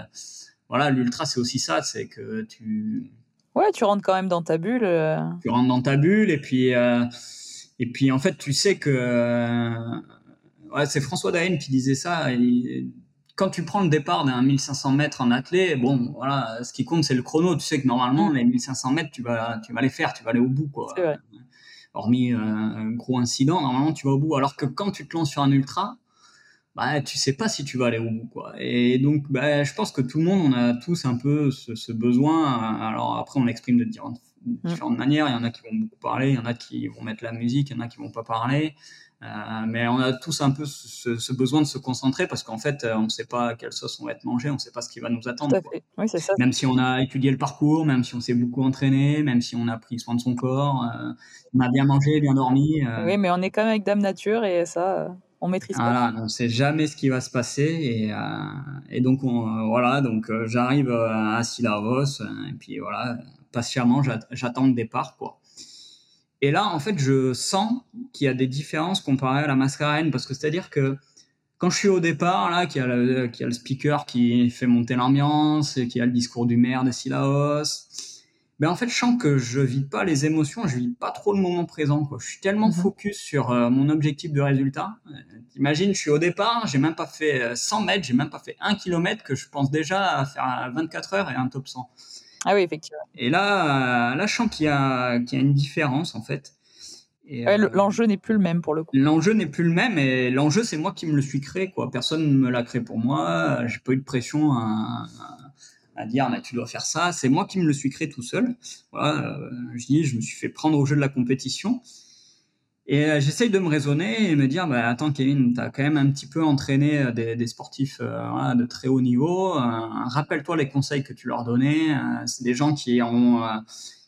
voilà, l'ultra c'est aussi ça, c'est que tu. Ouais, tu rentres quand même dans ta bulle. Euh. Tu rentres dans ta bulle et puis et puis en fait tu sais que ouais, c'est François Daen qui disait ça. Il, quand tu prends le départ d'un 1500 mètres en athlée, bon, voilà, ce qui compte, c'est le chrono. Tu sais que normalement, mm. les 1500 mètres, tu vas, tu vas les faire, tu vas aller au bout, quoi. Vrai. Hormis euh, un gros incident, normalement, tu vas au bout. Alors que quand tu te lances sur un ultra, bah, tu sais pas si tu vas aller au bout, quoi. Et donc, bah, je pense que tout le monde, on a tous un peu ce, besoin. Alors après, on l'exprime de différentes, différentes manières. Il y en a qui vont beaucoup parler, il y en a qui vont mettre la musique, il y en a qui vont pas parler. Euh, mais on a tous un peu ce, besoin de se concentrer parce qu'en fait, euh, on ne sait pas quelle sauce on va être mangé, on ne sait pas ce qui va nous attendre. Oui, ça. Même si on a étudié le parcours, même si on s'est beaucoup entraîné, même si on a pris soin de son corps, euh, on a bien mangé, bien dormi. Oui, mais on est quand même avec Dame Nature et ça, on maîtrise voilà, pas. on ne sait jamais ce qui va se passer et, et donc on, voilà, donc j'arrive à Silavos et puis voilà, patiemment j'attends le départ quoi. Et là, en fait, je sens qu'il y a des différences comparées à la mascarène, parce que c'est-à-dire que quand je suis au départ, là, qu'il y, a le, y a le speaker qui fait monter l'ambiance, et qu'il y a le discours du maire de Silaos, ben en fait, je sens que je vis pas les émotions, je vis pas trop le moment présent. Quoi. Je suis tellement mhm. focus sur euh, mon objectif de résultat. Euh, T'imagines, je suis au départ, j'ai même pas fait 100 euh, mètres, j'ai même pas fait 1 km que je pense déjà à faire 24 heures et un top 100. Ah oui, effectivement. Et là, là je sens qu'il y, a, qu'il y a une différence, en fait. Euh, l'enjeu n'est plus le même pour le coup. L'enjeu n'est plus le même et l'enjeu c'est moi qui me le suis créé quoi. Personne ne me l'a créé pour moi. J'ai pas eu de pression à, à, dire mais tu dois faire ça. C'est moi qui me le suis créé tout seul. Voilà, euh, je dis je me suis fait prendre au jeu de la compétition et euh, j'essaye de me raisonner et me dire, bah, attends Kevin, tu as quand même un petit peu entraîné euh, des, des sportifs euh, de très haut niveau. Rappelle-toi les conseils que tu leur donnais. C'est des gens qui ont,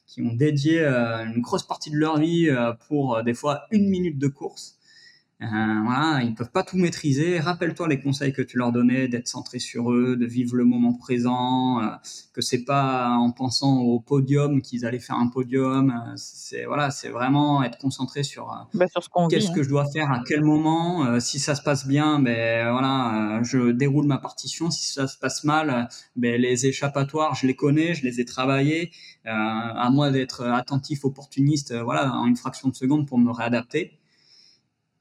qui ont dédié une grosse partie de leur vie pour des fois une minute de course. Euh, voilà, ils peuvent pas tout maîtriser. Rappelle-toi les conseils que tu leur donnais, d'être centré sur eux, de vivre le moment présent, euh, que c'est pas en pensant au podium qu'ils allaient faire un podium. Euh, c'est voilà, c'est vraiment être concentré sur, bah, sur ce qu'on qu'est-ce hein. que je dois faire à quel moment. si ça se passe bien, ben voilà, je déroule ma partition. Si ça se passe mal, ben les échappatoires, je les connais, je les ai travaillés. à moi d'être attentif, opportuniste, voilà, en une fraction de seconde pour me réadapter.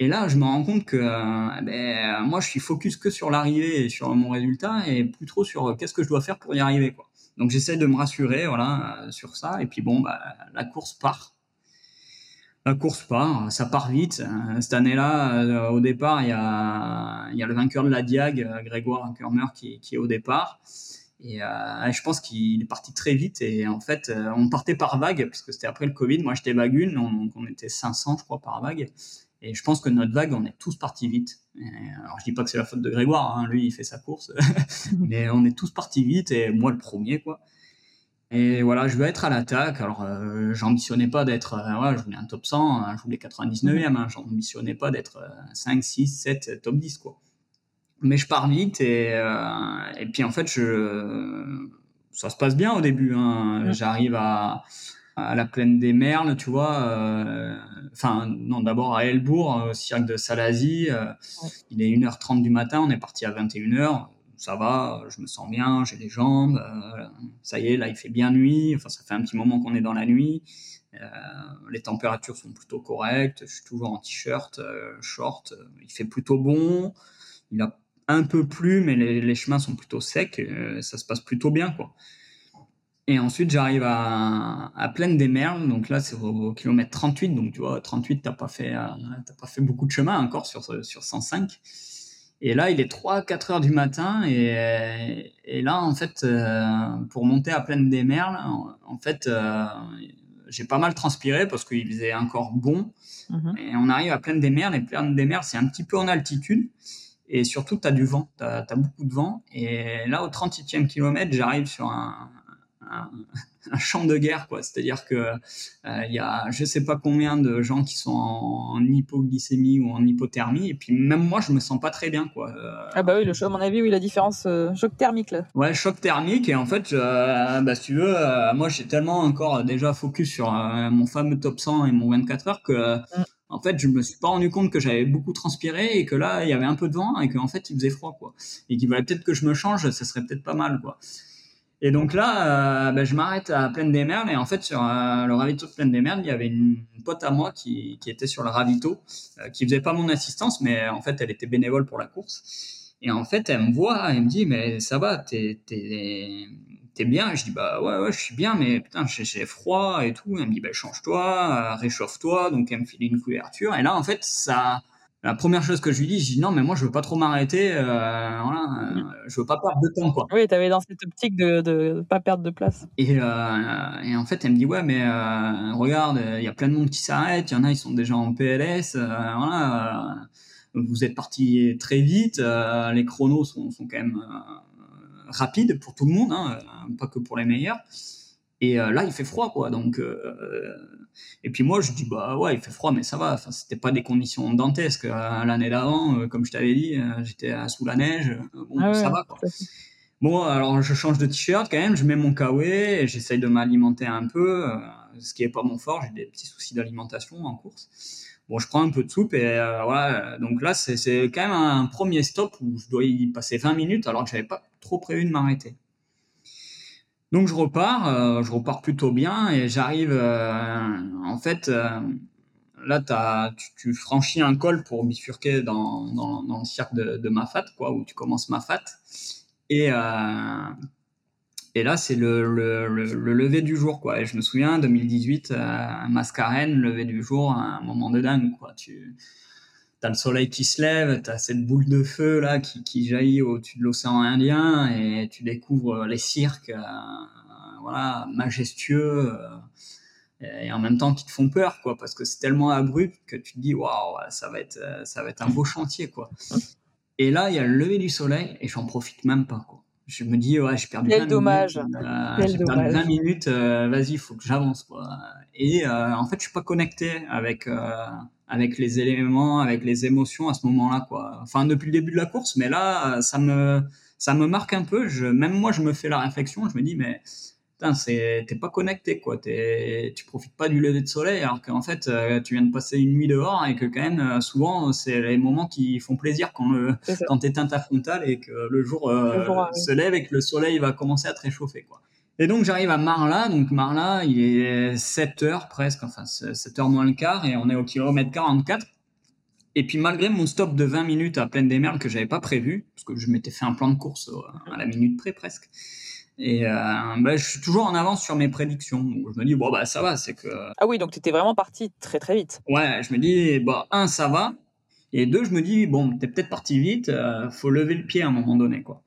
Et là, je me rends compte que euh, ben, moi, je suis focus que sur l'arrivée et sur mon résultat et plus trop sur euh, qu'est-ce que je dois faire pour y arriver. Donc, j'essaie de me rassurer voilà, euh, sur ça. Et puis, bon, bah, la course part. La course part, ça part vite. Cette année-là, au départ, il y a, le vainqueur de la Diag, Grégoire Kermer, qui, est au départ. Et je pense qu'il est parti très vite. Et en fait, on partait par vague, parce que c'était après le Covid. Moi, j'étais vague une, donc on était 500, je crois, par vague. Et je pense que notre vague, on est tous partis vite. alors, je dis pas que c'est la faute de Grégoire, hein, lui, il fait sa course. mais on est tous partis vite, et moi, le premier, quoi. Et voilà, je veux être à l'attaque. Alors, euh, j'ambitionnais pas d'être, euh, je voulais un top 100, hein, je voulais 99e, hein, j'ambitionnais pas d'être 5, 6, 7, top 10, quoi. Mais je pars vite, et, euh, et puis en fait, je, ça se passe bien au début. Hein. J'arrive à, à la plaine des Merles, tu vois. Euh, enfin, non, d'abord à Elbourg, euh, au cirque de Salazie. Euh, il est 1h30 du matin, on est parti à 21h. Ça va, je me sens bien, j'ai les jambes. ça y est, là, il fait bien nuit. Enfin, ça fait un petit moment qu'on est dans la nuit. les températures sont plutôt correctes. Je suis toujours en t-shirt, short. Il fait plutôt bon. Il a un peu plu, mais les, les chemins sont plutôt secs. ça se passe plutôt bien, quoi. Et ensuite, j'arrive à, à Plaine des Merles. Donc là, c'est au, kilomètre 38. Donc, tu vois, 38, t'as pas fait, euh, t'as pas fait beaucoup de chemin encore sur, sur 105. Et là, il est 3-4 heures du matin. Et, et là, en fait, euh, pour monter à Plaine des Merles, en, fait, euh, j'ai pas mal transpiré parce qu'il faisait encore bon. Mhm. Et on arrive à Plaine des Merles. Et Plaine des Merles, c'est un petit peu en altitude. Et surtout, tu as du vent. Tu as, beaucoup de vent. Et là, au 38e kilomètre, j'arrive sur un, un, un, champ de guerre, quoi. C'est-à-dire que il y a je sais pas combien de gens qui sont en, hypoglycémie ou en hypothermie, et puis même moi, je me sens pas très bien, quoi. ah bah oui, le choc, à mon avis, oui, la différence, choc thermique là. Ouais, choc thermique, et en fait, bah si tu veux, moi, j'ai tellement encore déjà focus sur mon fameux top 100 et mon 24 heures que mm. en fait, je me suis pas rendu compte que j'avais beaucoup transpiré et que là, il y avait un peu de vent et qu'en fait, il faisait froid, quoi. Et qu'il fallait peut-être que je me change, ça serait peut-être pas mal, quoi. Et donc là, euh, ben, je m'arrête à Plaine des Merles et en fait sur euh, le ravito de Plaine des Merles, il y avait une pote à moi qui, qui était sur le ravito, euh, qui faisait pas mon assistance, mais en fait elle était bénévole pour la course. Et en fait elle me voit, elle me dit mais ça va, t'es t'es bien. Et je dis bah ouais ouais je suis bien mais putain j'ai froid et tout. Elle me dit bah change-toi réchauffe-toi. Donc elle me file une couverture. Et là en fait ça la première chose que je lui dis, je dis non, mais moi je veux pas trop m'arrêter, euh, voilà, euh, je veux pas perdre de temps quoi. Oui, tu avais dans cette optique de, de pas perdre de place. Et, euh, et en fait, elle me dit ouais, mais euh, regarde, il y a plein de monde qui s'arrête, il y en a ils sont déjà en PLS, voilà, vous êtes parti très vite, les chronos sont, sont quand même rapides pour tout le monde, hein, pas que pour les meilleurs. Et là, il fait froid quoi, donc et puis moi, je dis bah ouais, il fait froid, mais ça va. Enfin, c'était pas des conditions dantesques. Euh, l'année d'avant, euh, comme je t'avais dit, euh, j'étais sous la neige. Bon, ah ça va. Quoi. Bon, alors je change de t-shirt quand même, je mets mon kawaii et j'essaye de m'alimenter un peu, ce qui est pas mon fort. J'ai des petits soucis d'alimentation en course. Bon, je prends un peu de soupe et voilà. Donc là, c'est quand même un premier stop où je dois y passer 20 minutes alors que j'avais pas trop prévu de m'arrêter. Donc je repars, euh, je repars plutôt bien et j'arrive. Euh, en fait, euh, là, tu, franchis un col pour bifurquer dans, dans, le cercle de, de, Mafat, quoi, où tu commences Mafat. Et, et là, c'est le, lever du jour, quoi. Et je me souviens, 2018, Mascarène, lever du jour, un moment de dingue, quoi. Tu t'as le soleil qui se lève, t'as cette boule de feu là qui, qui jaillit au-dessus de l'océan Indien et tu découvres les cirques, euh, voilà, majestueux euh, et en même temps qui te font peur quoi, parce que c'est tellement abrupt que tu te dis waouh, ça va être, ça va être un beau chantier quoi. Et là, il y a le lever du soleil et j'en profite même pas quoi. Je me dis ouais, j'ai perdu Quel 20 dommage. minutes, euh, j'ai perdu 20 minutes, vas-y, il faut que j'avance quoi. Et en fait, je suis pas connecté avec avec les éléments, avec les émotions à ce moment-là, quoi. Enfin, depuis le début de la course, mais là, ça me, ça me marque un peu. Je, même moi, je me fais la réflexion. Je me dis, mais putain, t'es pas connecté, quoi. T'es, tu profites pas du lever de soleil, alors qu'en fait, euh, tu viens de passer une nuit dehors et que quand même, euh, souvent, c'est les moments qui font plaisir quand le, quand t'éteins ta frontale et que le jour, euh, se lève et que le soleil va commencer à te réchauffer, quoi. Et donc j'arrive à Marla, donc Marla, il est 7 heures presque, enfin 7 heures moins le quart, et on est au kilomètre 44. Et puis malgré mon stop de 20 minutes à pleine des merles que j'avais pas prévu, parce que je m'étais fait un plan de course à la minute près presque, et euh, bah, je suis toujours en avance sur mes prédictions. Donc je me dis, bon bah ça va, c'est que... Ah oui, donc tu étais vraiment parti très très vite. Ouais, je me dis, bah un, ça va, et deux, je me dis, bon, t'es peut-être parti vite, euh, faut lever le pied à un moment donné, quoi.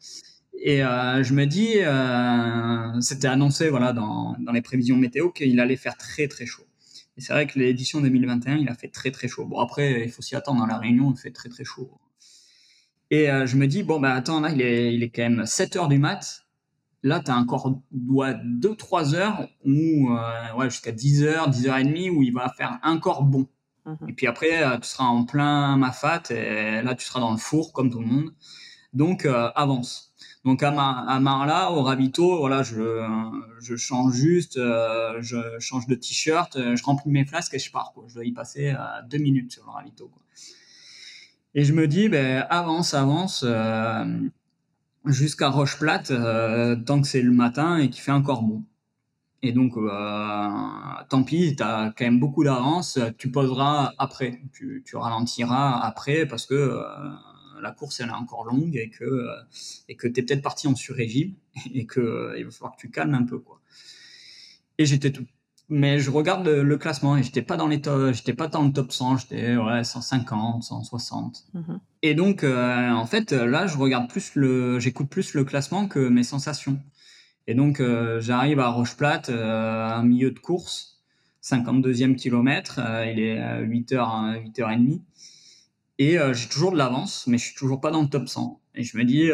Et euh, je me dis, euh, c'était annoncé voilà dans, dans les prévisions météo qu'il allait faire très très chaud. Et c'est vrai que l'édition 2021, il a fait très très chaud. Bon après, il faut s'y attendre. Dans la Réunion, il fait très très chaud. Et euh, je me dis, bon bah attends, là il est, il est quand même 7 heures du mat. Là, tu as encore 2-3 heures ou ouais, jusqu'à 10 heures, 10 heures et demie où il va faire encore bon. Mhm. Et puis après, tu seras en plein mafat et là, tu seras dans le four comme tout le monde. Donc, avance. Donc à, Marla, au ravito, voilà, je, change juste, euh, je change de t-shirt, euh, je remplis mes flasques et je pars. Je dois y passer euh, deux minutes sur le ravito. Quoi. Et je me dis, ben, avance, avance, jusqu'à Roche Plate, tant que c'est le matin et qu'il fait encore bon. Et donc, tant pis, tu as quand même beaucoup d'avance, tu poseras après, tu ralentiras après parce que la course elle est encore longue et que euh, et que t'es peut-être parti en sur-régime et que euh, il va falloir que tu calmes un peu quoi. Et j'étais tout mais je regarde le, classement et j'étais pas dans les j'étais pas dans le top 100, j'étais ouais 150, 160. Mm-hmm. Et donc euh, en fait là je regarde plus le j'écoute plus le classement que mes sensations. Et donc j'arrive à Roche Plate un milieu de course 52e kilomètre, il est 8h, 8h30. Et j'ai toujours de l'avance, mais je suis toujours pas dans le top 100. Et je me dis,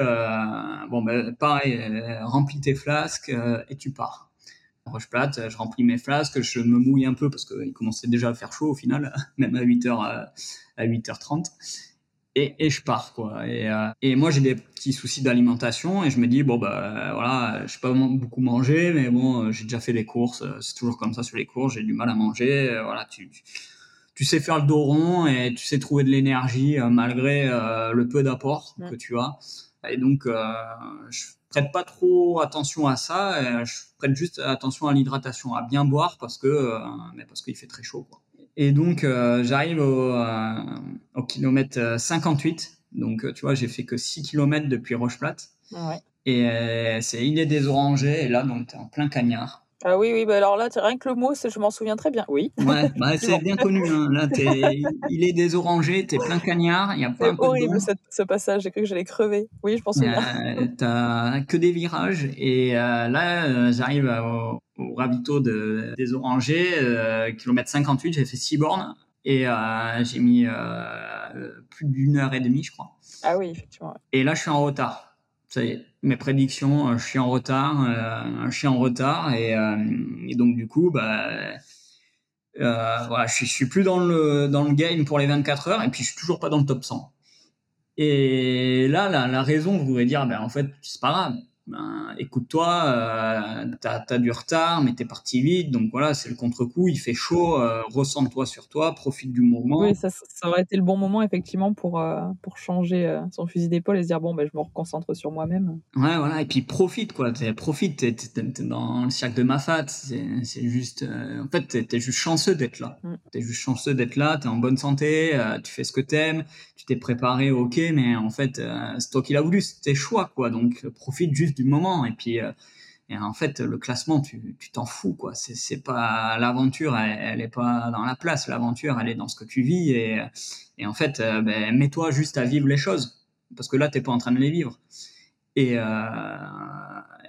bon, ben, pareil, remplis tes flasques et tu pars. Roche plate, je remplis mes flasques, je me mouille un peu parce qu'il commençait déjà à faire chaud au final, même à 8h, à 8h30 et, et je pars quoi. Et, euh, et moi j'ai des petits soucis d'alimentation et je me dis bon bah voilà, je sais pas beaucoup manger, mais bon j'ai déjà fait des courses, c'est toujours comme ça sur les courses, j'ai du mal à manger. Euh, voilà, tu sais faire le dos rond et tu sais trouver de l'énergie euh, malgré le peu d'apport que tu as. Et donc je prête pas trop attention à ça, je prête juste attention à l'hydratation, à bien boire parce que mais parce qu'il fait très chaud quoi. Et donc, euh, j'arrive au, euh, au, kilomètre 58. Euh, donc, tu vois, j'ai fait que 6 km depuis Rocheplate. Ouais. Et c'est Île des Orangers. Et là, donc, t'es en plein cagnard. Ah oui, oui, bah alors là, rien que le mot, je m'en souviens très bien. Oui. Ouais, bah, c'est bien connu. Hein. Là, il est des orangers, t'es plein cagnard, il y a pas C'est horrible ce passage, j'ai cru que j'allais crever. Oui, je m'en souviens. Euh, t'as que des virages et euh, là, euh, j'arrive au, au, ravito de, des orangers, euh, kilomètre 58, j'ai fait 6 bornes et euh, j'ai mis plus d'une heure et demie, je crois. Ah oui, effectivement. Et là, je suis en retard ça y est, mes prédictions, euh, je suis en retard, euh, je suis en retard et, euh, et donc du coup, bah, euh, voilà, je, je suis plus dans le dans le game pour les 24 heures et puis je suis toujours pas dans le top 100. Et là, la, la raison, vous pouvez dire, ben en fait, c'est pas grave ben, écoute-toi, euh, t'as as du retard, mais t'es parti vite, donc voilà, c'est le contre-coup, il fait chaud, euh, ressens-toi sur toi, profite du moment. Oui, ça, ça, aurait été le bon moment, effectivement, pour, euh, pour changer euh, son fusil d'épaule et se dire, bon, ben, je me reconcentre sur moi-même. Ouais, voilà, et puis profite, quoi, es, profite, t'es es, dans le cercle de Mafat, c'est juste, en fait, t'es es juste chanceux d'être là. Mm. T'es juste chanceux d'être là, t'es en bonne santé, tu fais ce que t'aimes, tu t'es préparé, ok, mais en fait, c'est toi qui l'as voulu, c'est tes choix, quoi, donc profite juste du moment. Et puis, euh, en fait, le classement, tu t'en fous, quoi. C'est pas l'aventure, elle, est pas dans la place. L'aventure, elle est dans ce que tu vis. Et, en fait, euh, ben, mets-toi juste à vivre les choses, parce que là, t'es pas en train de les vivre. Et, euh,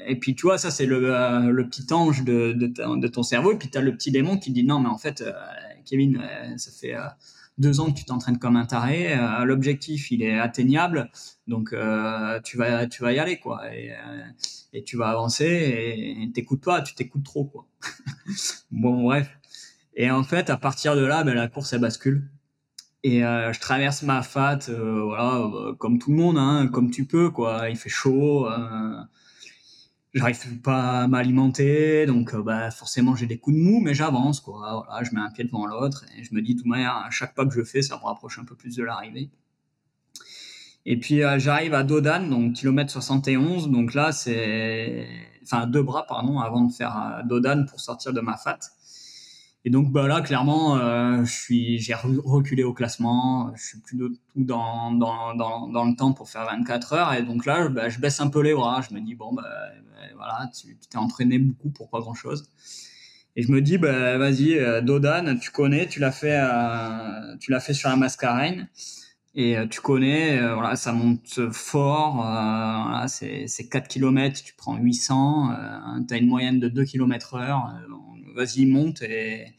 et puis, tu vois, ça, c'est le, petit ange de, ton cerveau. Et puis, tu as le petit démon qui dit non, mais en fait, Kevin, ça fait deux ans que tu t'entraînes comme un taré. Euh, L'objectif, il est atteignable, donc euh, tu vas tu vas y aller quoi, et, euh, et tu vas avancer et t'écoutes pas, tu t'écoutes trop quoi. bon bref. Et en fait, à partir de là, ben, la course elle bascule. Et je traverse ma fat, voilà, comme tout le monde, hein, comme tu peux quoi. Il fait chaud. J'arrive pas à m'alimenter, donc euh, bah, forcément j'ai des coups de mou, mais j'avance, quoi. Voilà, je mets un pied devant l'autre et je me dis, tout manière, à chaque pas que je fais, ça me rapproche un peu plus de l'arrivée. Et puis euh, j'arrive à Dodan, donc kilomètre 71, donc là c'est, enfin deux bras pardon, avant de faire euh, Dodan pour sortir de ma fat. Et donc bah là clairement euh, j'ai reculé au classement, je suis plus du tout dans, dans, dans, dans, le temps pour faire 24 heures. Et donc là bah, je baisse un peu les bras, je me dis bon bah, bah voilà, tu t'es entraîné beaucoup pour pas grand-chose. Et je me dis bah vas-y euh, Dodan, tu connais, tu l'as fait euh, fait sur la Mascarène. Et euh, tu connais voilà, ça monte fort, c'est 4 km, tu prends 800, tu as une moyenne de 2 km heure vas-y, monte et,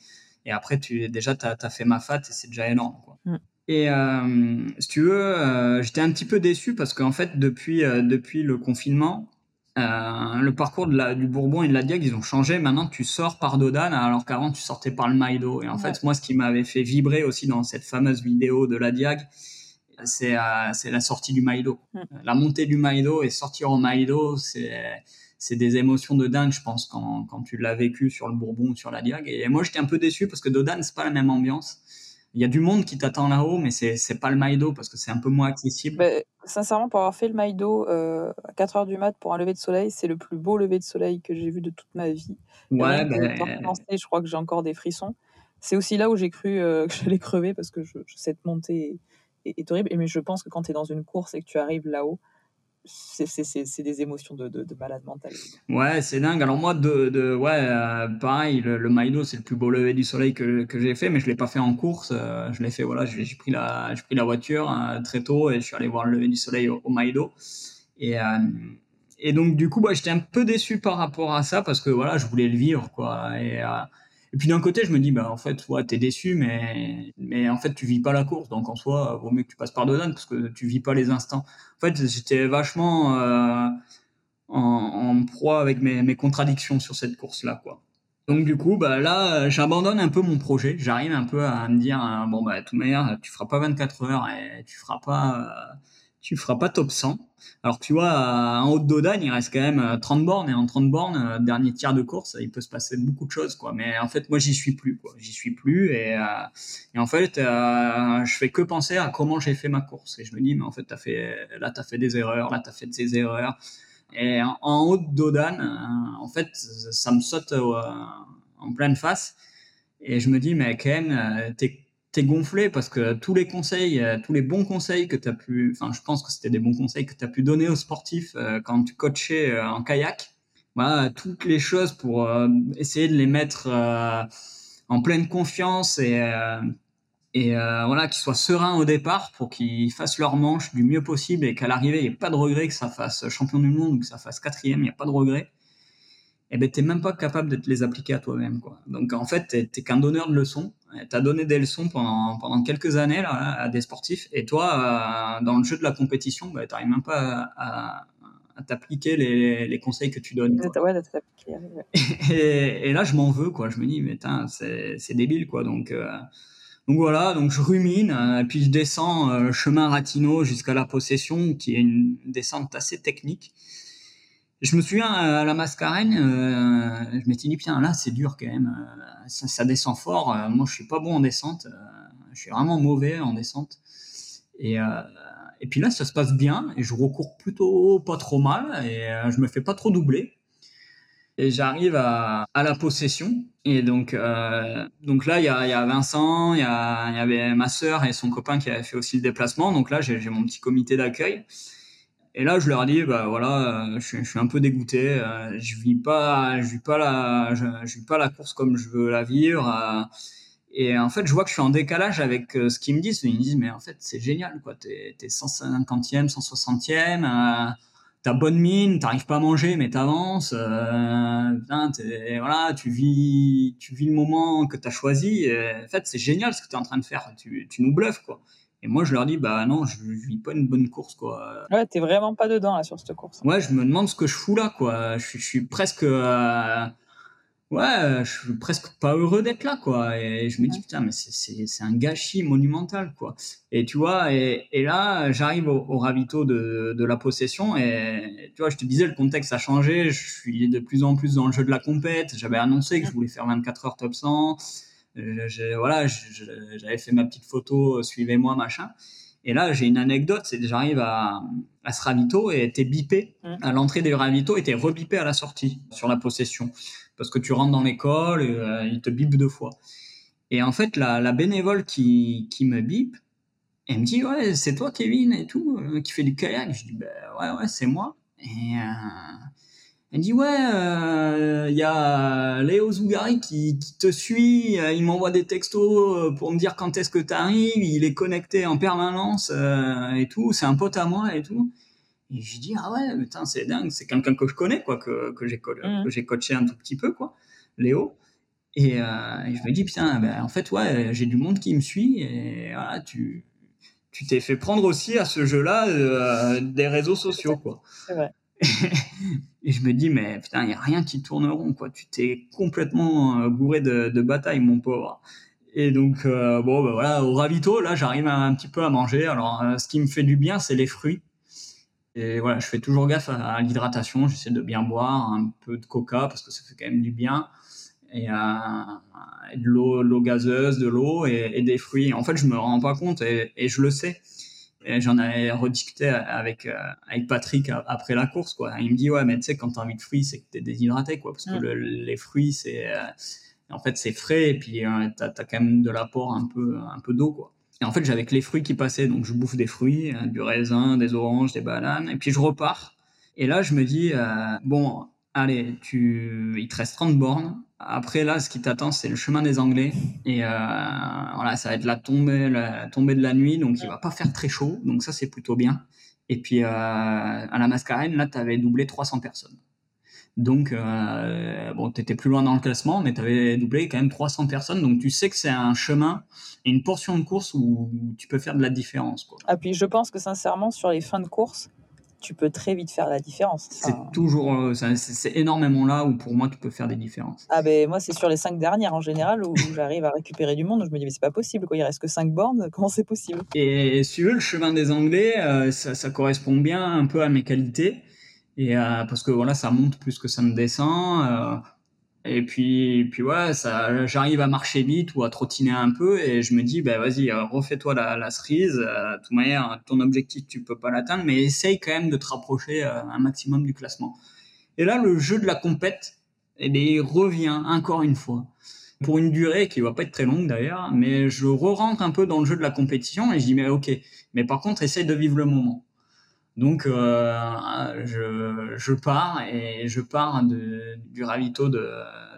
et après, tu, déjà, tu as, fait ma fat et c'est déjà énorme. Quoi. Mm. Et euh, si tu veux, euh, j'étais un petit peu déçu parce qu'en fait, depuis, euh, depuis le confinement, le parcours de la, du Bourbon et de la Diag, ils ont changé. Maintenant, tu sors par Dodane alors qu'avant, tu sortais par le Maïdo. Et en fait, moi, ce qui m'avait fait vibrer aussi dans cette fameuse vidéo de la Diag, c'est la sortie du Maïdo. Mm. La montée du Maïdo et sortir au Maïdo, c'est c'est des émotions de dingue, je pense, quand, quand tu l'as vécu sur le Bourbon ou sur la Diag. Et moi, j'étais un peu déçu parce que Dodan, c'est pas la même ambiance. Il y a du monde qui t'attend là-haut, mais c'est c'est pas le Maïdo parce que c'est un peu moins accessible. Sincèrement, pour avoir fait le Maïdo euh, à 4 heures du mat pour un lever de soleil, c'est le plus beau lever de soleil que j'ai vu de toute ma vie. Ouais, ben... je crois que j'ai encore des frissons. C'est aussi là où j'ai cru euh, que j'allais crever parce que je, cette montée est, est, horrible. Et mais je pense que quand tu es dans une course et que tu arrives là-haut, c'est des émotions de, de, de, malade mental. Ouais, c'est dingue. Alors moi, de, ouais, euh, pareil, le, le Maïdo, c'est le plus beau lever du soleil que, que j'ai fait, mais je l'ai pas fait en course. Euh, je l'ai fait, voilà, j'ai pris la, pris la voiture euh, très tôt et je suis allé voir le lever du soleil au, au Maïdo. Et, et donc du coup, bah, j'étais un peu déçu par rapport à ça parce que voilà, je voulais le vivre, quoi. Et Et puis d'un côté, je me dis, bah en fait, ouais, t'es déçu, mais mais en fait, tu vis pas la course, donc en soi, vaut mieux que tu passes par dedans parce que tu vis pas les instants. En fait, j'étais vachement euh, en, proie avec mes, mes contradictions sur cette course-là, quoi. Donc du coup, bah là, j'abandonne un peu mon projet. J'arrive un peu à me dire, euh, bon bah, de toute manière, tu feras pas 24 heures et tu feras pas, euh, tu feras pas top 100. Alors tu vois, en haute d'Audagne, il reste quand même 30 euh, bornes et en 30 bornes, dernier tiers de course, il peut se passer beaucoup de choses, quoi. Mais en fait, moi, j'y suis plus, quoi. J'y suis plus et, et en fait, je fais que penser à comment j'ai fait ma course et je me dis, mais en fait, t'as fait, là, t'as fait des erreurs, là, t'as fait des erreurs. Et en, haute d'Odane, euh, en fait, ça me saute euh, en pleine face. Et je me dis, mais Ken, euh, t'es gonflé parce que tous les conseils, tous les bons conseils que tu as pu, enfin, je pense que c'était des bons conseils que tu as pu donner aux sportifs quand tu coachais en kayak, voilà, toutes les choses pour essayer de les mettre en pleine confiance et et euh, voilà qu'ils soient sereins au départ pour qu'ils fassent leur manche du mieux possible et qu'à l'arrivée il n'y ait pas de regret que ça fasse champion du monde ou que ça fasse quatrième, il n'y a pas de regret. Eh ben t'es même pas capable de te les appliquer à toi-même quoi. Donc en fait t'es, t'es qu'un donneur de leçons. T'as donné des leçons pendant pendant quelques années là à des sportifs et toi euh, dans le jeu de la compétition bah, t'arrives même pas à, à, t'appliquer les, les, conseils que tu donnes. Quoi. Ouais, et, et, là je m'en veux quoi. Je me dis mais c'est, c'est débile quoi donc. Euh, donc voilà, donc je rumine, euh, puis je descends chemin Ratino jusqu'à la possession, qui est une descente assez technique. Je me souviens à la Mascarène, euh, je m'étais dit putain là c'est dur quand même, ça, ça, descend fort. moi je suis pas bon en descente, je suis vraiment mauvais en descente. Et puis là ça se passe bien et je recours plutôt pas trop mal et je me fais pas trop doubler et j'arrive à, la possession. Et donc, euh, donc là, il y a, Vincent, il y, y, avait ma sœur et son copain qui avaient fait aussi le déplacement. Donc là, j'ai mon petit comité d'accueil. Et là, je leur dis, bah voilà, euh, je, suis un peu dégoûté. Euh, je vis pas, je vis pas la, je, vis pas la course comme je veux la vivre. Euh, et en fait, je vois que je suis en décalage avec ce qu'ils me disent. Ils me disent, mais en fait, c'est génial, quoi. T'es, es 150e, 160e t'as bonne mine, t'arrives pas à manger, mais t'avances. Voilà, tu vis, tu vis le moment que t'as choisi. En fait, c'est génial ce que t'es en train de faire. Tu, tu nous bluffes, quoi. Et moi, je leur dis, bah non, je, je vis pas une bonne course, quoi. Ouais, t'es vraiment pas dedans là sur cette course. Ouais, je me demande ce que je fous là, quoi. Je, je suis presque. Euh, ouais, je suis presque pas heureux d'être là, quoi. Et je me dis, putain, mais c'est un gâchis monumental, quoi. Et tu vois, et, et là, j'arrive au, au, ravito de, de la possession, et tu vois, je te disais, le contexte a changé, je suis de plus en plus dans le jeu de la compète, j'avais annoncé que je voulais faire 24 heures top 100, je, voilà, j'avais fait ma petite photo, suivez-moi, machin. Et là, j'ai une anecdote, c'est que j'arrive à, à ce ravito et t'es bipé mmh. à l'entrée des ravito et t'es rebipé à la sortie sur la possession parce que tu rentres dans l'école et euh, ils te bipent deux fois. Et en fait, la, la bénévole qui, qui me bip, elle me dit ouais c'est toi Kevin et tout euh, qui fait du kayak. Je dis ben ouais ouais c'est moi. Et euh, elle dit ouais il euh, y a Léo Zougari qui, qui te suit, il m'envoie des textos pour me dire quand est-ce que tu arrives, il est connecté en permanence et tout, c'est un pote à moi et tout. Et je dis, ah ouais, putain, c'est dingue, c'est quelqu'un que je connais, quoi, que, que j'ai mmh. j'ai coaché un tout petit peu, quoi, Léo. Et, euh, et je me dis, putain, ben, en fait, ouais, j'ai du monde qui me suit, et voilà, tu tu t'es fait prendre aussi à ce jeu-là euh, des réseaux sociaux, quoi. C'est vrai. et je me dis, mais putain, il n'y a rien qui tourne rond, quoi. Tu t'es complètement euh, bourré de, bataille, mon pauvre. Et donc, euh, bon, ben voilà, au ravito, là, j'arrive un, petit peu à manger. Alors, euh, ce qui me fait du bien, c'est les fruits. Et voilà, je fais toujours gaffe à, l'hydratation. J'essaie de bien boire, un peu de coca parce que ça fait quand même du bien. Et, euh, de l'eau, gazeuse, de l'eau et, et, des fruits. En fait, je me rends pas compte et, et je le sais. Et j'en avais rediscuté avec euh, avec Patrick après la course quoi. Il me dit ouais mais tu sais quand t'as envie de fruits c'est que t'es déshydraté quoi parce que le, les fruits c'est euh, en fait c'est frais et puis euh, t'as as quand même de l'apport un peu un peu d'eau quoi. Et en fait, j'avais que les fruits qui passaient, donc je bouffe des fruits, hein, du raisin, des oranges, des bananes, et puis je repars. Et là, je me dis, euh, bon, allez, tu, il te reste 30 bornes. Après, là, ce qui t'attend, c'est le chemin des Anglais. Et euh, voilà, ça va être la tombée, de la nuit, donc il va pas faire très chaud, donc ça, c'est plutôt bien. Et puis, euh, à la Mascarène, là, tu avais doublé 300 personnes. Donc, euh, bon, tu étais plus loin dans le classement, mais tu avais doublé quand même 300 personnes. Donc, tu sais que c'est un chemin et une portion de course où tu peux faire de la différence. Quoi. Ah, puis je pense que sincèrement, sur les fins de course, tu peux très vite faire la différence. C'est toujours, euh, c'est énormément là où pour moi tu peux faire des différences. Ah ben moi c'est sur les cinq dernières en général où, j'arrive à récupérer du monde. Je me dis mais c'est pas possible quoi, il reste que cinq bornes, comment c'est possible? Et si tu veux le chemin des Anglais, euh, ça, ça, correspond bien un peu à mes qualités. Et euh, parce que voilà, ça monte plus que ça ne descend. Euh, et puis, puis ouais, ça, j'arrive à marcher vite ou à trottiner un peu et je me dis, bah vas-y, euh, refais-toi la, la cerise. de toute manière, ton objectif, tu peux pas l'atteindre, mais essaye quand même de te rapprocher un maximum du classement. Et là, le jeu de la compète, eh il revient encore une fois pour une durée qui va pas être très longue d'ailleurs, mais je re-rentre un peu dans le jeu de la compétition et je dis mais ok, mais par contre essaye de vivre le moment. Donc, euh, je, je, pars et je pars de, du ravito de,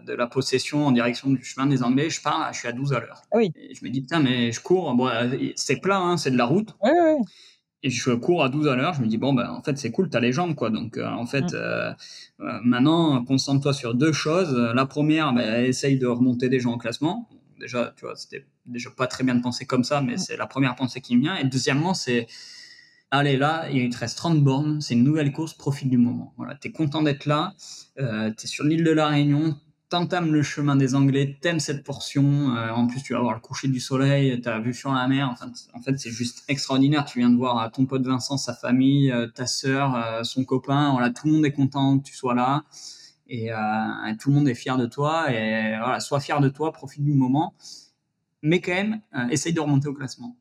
de, la possession en direction du chemin des Anglais. Je pars, je suis à 12 à l'heure. Ah oui. Et je me dis, putain, mais je cours. Bon, c'est plat, hein, c'est de la route. Oui, oui. Et je cours à 12 à l'heure. Je me dis, bon, ben, en fait, c'est cool, t'as les jambes, quoi. Donc, euh, en fait, mm. euh, euh, maintenant, concentre-toi sur deux choses. La première, ben, essaye de remonter des gens au classement. Déjà, tu vois, c'était déjà pas très bien de penser comme ça, mais mm. c'est la première pensée qui me vient. Et deuxièmement, c'est allez là, il te reste 30 bornes, c'est une nouvelle course, profite du moment. Voilà, t'es content d'être là, euh, t'es sur l'île de la Réunion, t'entames le chemin des Anglais, t'aimes cette portion, euh, en plus tu vas voir le coucher du soleil, t'as vu sur la mer, en fait c'est juste extraordinaire, tu viens de voir euh, ton pote Vincent, sa famille, euh, ta sœur, son copain, voilà, tout le monde est content que tu sois là, et, tout le monde est fier de toi, et voilà, sois fier de toi, profite du moment, mais quand même, essaye de remonter au classement.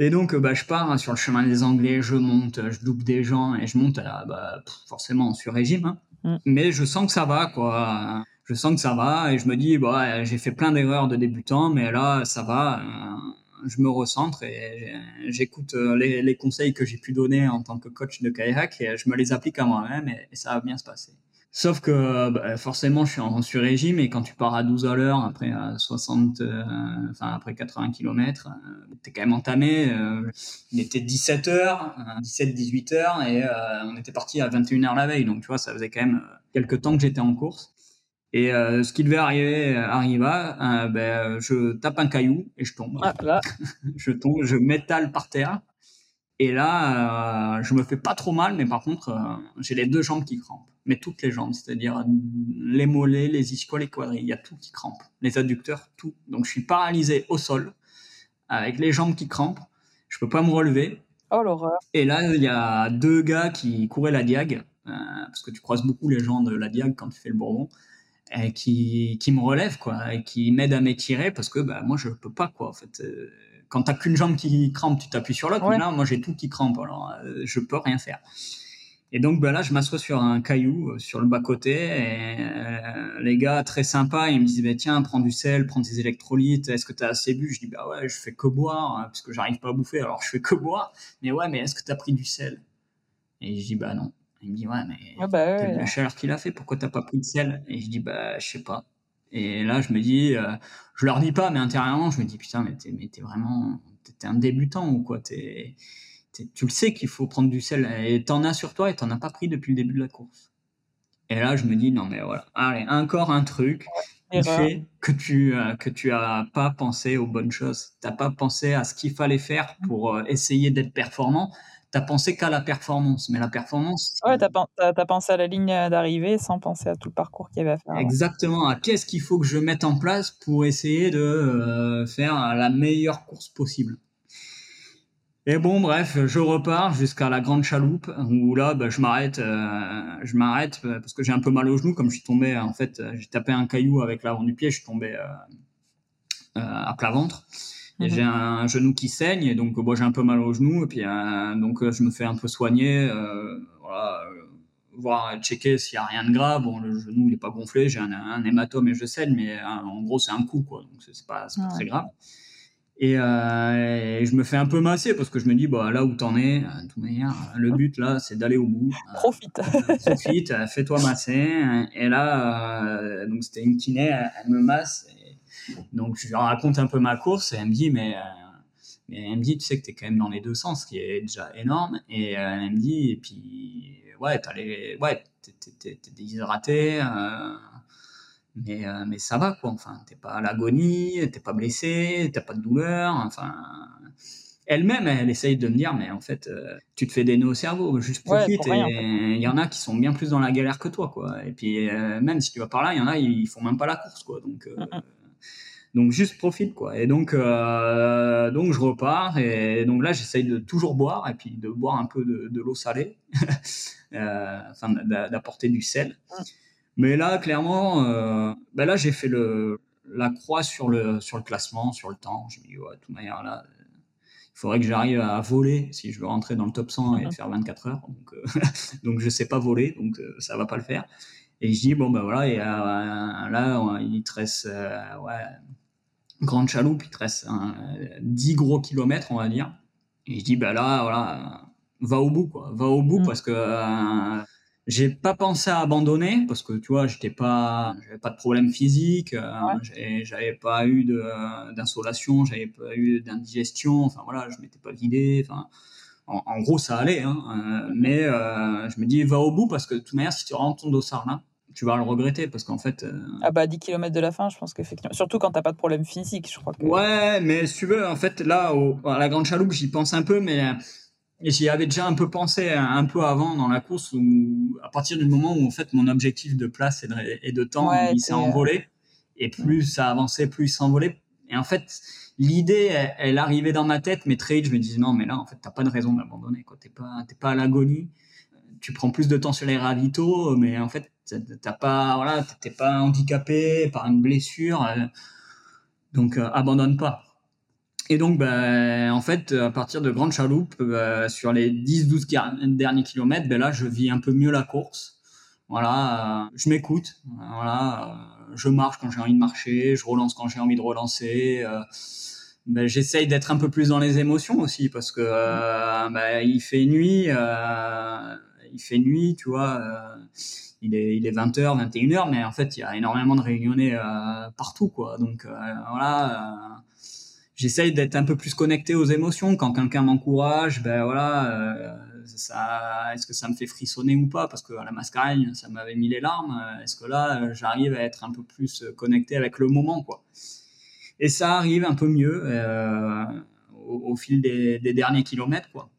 Et donc, bah, je pars sur le chemin des Anglais, je monte, je double des gens et je monte à, bah, forcément sur régime. Hein. Mm. Mais je sens que ça va, quoi. Je sens que ça va et je me dis, bah, j'ai fait plein d'erreurs de débutant, mais là, ça va. Euh, je me recentre et j'écoute euh, les, les, conseils que j'ai pu donner en tant que coach de kayak et je me les applique à moi-même et ça va bien se passer. Sauf que bah, forcément, je suis en sur-régime et quand tu pars à 12 à l'heure, après à 60, euh, enfin après 80 km, euh, t'es quand même entamé. Euh, il était 17 h 17, 18 h et euh, on était parti à 21 h la veille. Donc tu vois, ça faisait quand même quelques temps que j'étais en course. Et ce qui devait arriver arriva. ben, je tape un caillou et je tombe. Ah, là. je tombe, je m'étale par terre. Et là, euh, je me fais pas trop mal, mais par contre, euh, j'ai les deux jambes qui crampent. Mais toutes les jambes, c'est-à-dire les mollets, les ischios, les quadrilles, il y a tout qui crampe. Les adducteurs, tout. Donc je suis paralysé au sol, avec les jambes qui crampent. Je peux pas me relever. Oh l'horreur. Et là, il y a deux gars qui couraient la diag, euh, parce que tu croises beaucoup les gens de la diag quand tu fais le bourbon, et qui, qui me relèvent, quoi, et qui m'aident à m'étirer, parce que bah, moi, je peux pas, quoi, en fait quand t'as qu'une jambe qui crampe, tu t'appuies sur l'autre. Mais là, moi, j'ai tout qui crampe, alors euh, je peux rien faire. Et donc ben là, je m'assois sur un caillou euh, sur le bas côté et euh, les gars très sympas, ils me disent bah, tiens, prends du sel, prends des électrolytes. Est-ce que tu as assez bu? Je dis bah ouais, je fais que boire hein, parce que j'arrive pas à bouffer, alors je fais que boire. Mais ouais, mais est-ce que tu as pris du sel? Et je dis bah non. Il me dit ouais, mais ah bah la chaleur qu'il a fait, pourquoi t'as pas pris de sel? Et je dis bah je sais pas. Et là, je me dis, euh, je leur dis pas, mais intérieurement, je me dis, putain, mais t'es, mais t'es vraiment, t'es un débutant ou quoi t'es, Tu le sais qu'il faut prendre du sel et t'en as sur toi et t'en as pas pris depuis le début de la course. Et là, je me dis, non, mais voilà, allez, encore un truc qui fait que tu, euh, que tu as pas pensé aux bonnes choses. T'as pas pensé à ce qu'il fallait faire pour euh, essayer d'être performant t'as pensé qu'à la performance. Mais la performance. Ouais, t'as, as, pensé à la ligne d'arrivée sans penser à tout le parcours qu'il y avait à faire. Exactement. À qu'est-ce qu'il faut que je mette en place pour essayer de euh, faire la meilleure course possible. Et bon, bref, je repars jusqu'à la grande chaloupe où là, bah, je m'arrête, euh, je m'arrête euh, parce que j'ai un peu mal au genou, comme je suis tombé. En fait, j'ai tapé un caillou avec l'avant du pied, je suis tombé à plat ventre j'ai mhm. un genou qui saigne, et donc moi j'ai un peu mal au genou, et puis euh, donc euh, je me fais un peu soigner, euh, voilà, voir checker s'il y a rien de grave. Bon, le genou il est pas gonflé, j'ai un, un, hématome et je saigne, mais en gros c'est un coup quoi, donc c'est pas, pas très grave. Et, euh, je me fais un peu masser parce que je me dis bah là où t'en es, de toute manière, le but là c'est d'aller au bout. Profite. profite, fais-toi masser. Et là, donc c'était une kiné, elle, me masse. Donc je lui raconte un peu ma course et elle me dit mais, euh, mais elle me dit tu sais que tu es quand même dans les deux sens, ce qui est déjà énorme. Et euh, elle me dit et puis ouais, les, ouais, t'es, déshydraté, mais, mais ça va, quoi. Enfin, t'es pas à l'agonie, t'es pas blessé, t'as pas de douleur, enfin elle-même, elle essaye de me dire, mais en fait, euh, tu te fais des nœuds au cerveau, juste profite. et il y en a qui sont bien plus dans la galère que toi, quoi. Et puis, euh, même si tu vas par là, il y en a, ils font même pas la course, quoi. Donc, euh, donc juste profite, quoi. Et donc, donc je repars. Et donc là, j'essaye de toujours boire et puis de boire un peu de, l'eau salée, enfin, d'apporter du sel. Mais là, clairement, ben là, j'ai fait le, la croix sur le, sur le classement, sur le temps. Je me dis, ouais, de toute manière, là, il faudrait que j'arrive à voler si je veux rentrer dans le top 100 et mhm. faire 24 heures. Donc, euh, donc je sais pas voler, donc euh, ça va pas le faire. Et je dis bon ben voilà, et euh, là il te reste ouais, grande chaloupe, il te reste 10 gros kilomètres on va dire. Et je dis ben là voilà, va au bout quoi, va au bout mhm. parce que j'ai pas pensé à abandonner parce que tu vois, j'étais pas, j'avais pas de problème physique, euh, j'avais pas eu d'insolation, j'avais pas eu d'indigestion, enfin voilà, je m'étais pas vidé, enfin en, gros ça allait, hein, euh, mais euh, je me dis va au bout parce que de toute manière si tu rentres ton dossard là, tu vas le regretter parce qu'en fait. Ah bah 10 km de la fin, je pense qu'effectivement. Surtout quand t'as pas de problème physique, je crois que. Ouais, mais si tu veux, en fait, là, à la Grande Chaloupe, j'y pense un peu, mais et j'y avais déjà un peu pensé un peu avant dans la course, où, à partir du moment où en fait mon objectif de place et de, temps, il s'est envolé. Et plus ça avançait, plus il s'envolait. Et en fait, l'idée, elle, arrivait dans ma tête, mais très vite, je me disais non, mais là, en fait, t'as pas de raison d'abandonner. Quoi, t'es pas, t'es pas à l'agonie. Tu prends plus de temps sur les ravitaux, mais en fait, t'as pas, voilà, t'es pas handicapé par une blessure. Donc, euh, abandonne pas. Et donc, ben, en fait, à partir de Grande Chaloupe, ben, sur les 10-12 derniers kilomètres, ben là, je vis un peu mieux la course. Voilà, euh, je m'écoute. Voilà, euh, je marche quand j'ai envie de marcher, je relance quand j'ai envie de relancer. Euh, ben, j'essaye d'être un peu plus dans les émotions aussi parce que il fait nuit, il fait nuit, tu vois. Il est, il est 20h, 21h, mais en fait, il y a énormément de réunionnais partout, quoi. Donc, voilà j'essaye d'être un peu plus connecté aux émotions. Quand quelqu'un m'encourage, ben voilà, euh, est-ce que ça me fait frissonner ou pas? Parce que la mascarine, ça m'avait mis les larmes. Est-ce que là, j'arrive à être un peu plus connecté avec le moment, quoi? Et ça arrive un peu mieux euh, au, fil des, derniers kilomètres, quoi.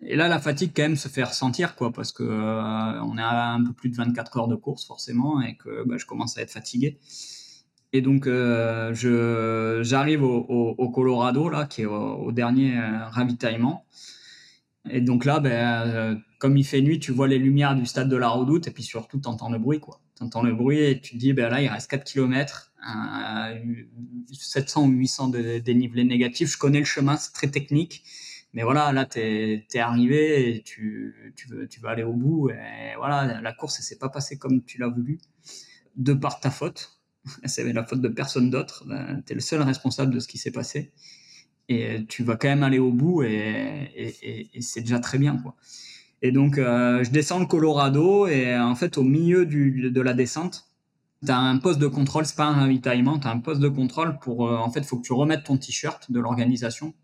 Et là, la fatigue quand même se fait ressentir, quoi, parce que euh, on est à un peu plus de 24 heures de course forcément, et que ben, je commence à être fatigué. Et donc, euh, je, j'arrive au, Colorado, là, qui est au, dernier euh, ravitaillement. Et donc là, ben, comme il fait nuit, tu vois les lumières du stade de la Redoute et puis surtout, tu entends le bruit. Tu entends le bruit et tu te dis, ben là, il reste 4 km, 700 ou 800 de dénivelé négatif. Je connais le chemin, c'est très technique. Mais voilà, là, tu es, arrivé tu, tu, veux, aller au bout. Et voilà, la course, elle s'est pas passée comme tu l'as voulu, de par ta faute c'est la faute de personne d'autre. Ben, tu es le seul responsable de ce qui s'est passé. Et tu vas quand même aller au bout et, c'est déjà très bien. Quoi. Et donc, euh, je descends le Colorado et en fait, au milieu de la descente, tu as un poste de contrôle, c'est pas un ravitaillement, tu as un poste de contrôle pour, euh, en fait, faut que tu remettes ton t-shirt de l'organisation.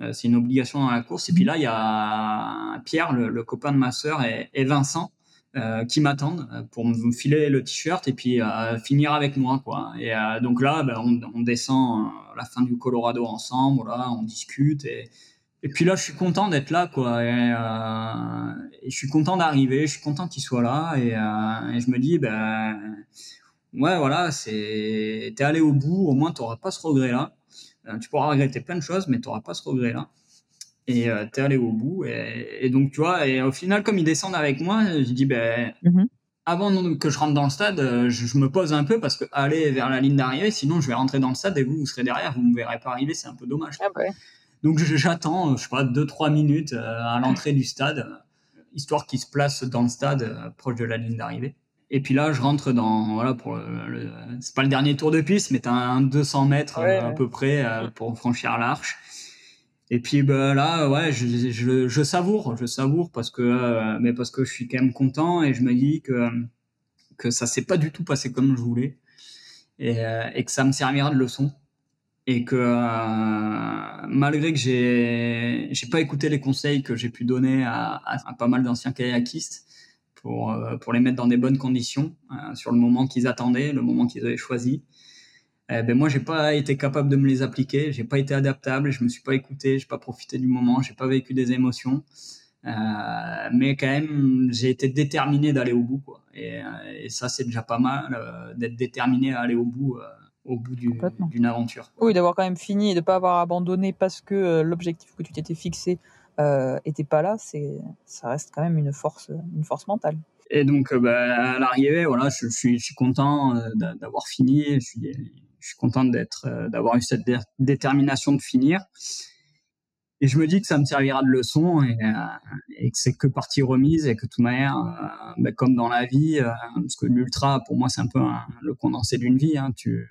Euh, c'est une obligation dans la course. Et puis là, il y a Pierre, le, copain de ma sœur, et Vincent, euh, qui m'attendent euh, pour me filer le t-shirt et puis finir avec moi quoi. Et donc là, ben, on, descend à la fin du Colorado ensemble, voilà, on discute et et puis là, je suis content d'être là, quoi. Et, je suis content d'arriver, je suis content qu'il soit là. Et, je me dis, ben, ouais, voilà, t'es allé au bout, au moins, t'auras pas ce regret-là. Tu pourras regretter plein de choses, mais t'auras pas ce regret-là et euh, t'es allé au bout. Et, donc, tu vois, et au final, comme ils descendent avec moi, je dis, ben, mhm. avant que je rentre dans le stade, euh, je, me pose un peu parce que aller vers la ligne d'arrivée, sinon je vais rentrer dans le stade et vous, vous serez derrière, vous me verrez pas arriver, c'est un peu dommage. Ah donc, j'attends, euh, je sais pas, 2-3 minutes à l'entrée du stade, histoire qu'ils se placent dans le stade, proche de la ligne d'arrivée. Et puis là, je rentre dans, voilà, pour le, c'est pas le dernier tour de piste, mais t'as un 200 mètres à peu près pour franchir l'arche. Et puis bah, là, ouais, je, je, je, savoure, je savoure parce que, euh, mais parce que je suis quand même content et je me dis que que ça s'est pas du tout passé comme je voulais et, euh, et que ça me servira de leçon et que euh, malgré que j'ai j'ai pas écouté les conseils que j'ai pu donner à, à, pas mal d'anciens kayakistes, pour, euh, pour les mettre dans des bonnes conditions euh, sur le moment qu'ils attendaient, le moment qu'ils avaient choisi. Eh ben moi, j'ai pas été capable de me les appliquer, j'ai pas été adaptable, je me suis pas écouté, j'ai pas profité du moment, j'ai pas vécu des émotions. Euh, mais quand même, j'ai été déterminé d'aller au bout, quoi. Et, et ça, c'est déjà pas mal d'être déterminé à aller au bout au bout d'une aventure. Oui, d'avoir quand même fini et de ne pas avoir abandonné parce que l'objectif que tu t'étais fixé euh, était pas là, c'est ça reste quand même une force, une force mentale. Et donc, euh, bah, à l'arrivée, voilà, je, suis, content euh, d'avoir fini. Je suis, content d'être, euh, d'avoir eu cette détermination de finir. Et je me dis que ça me servira de leçon et, et que c'est que partie remise et que de toute manière, bah, comme dans la vie, parce que l'ultra, pour moi, c'est un peu le condensé d'une vie. Hein, tu,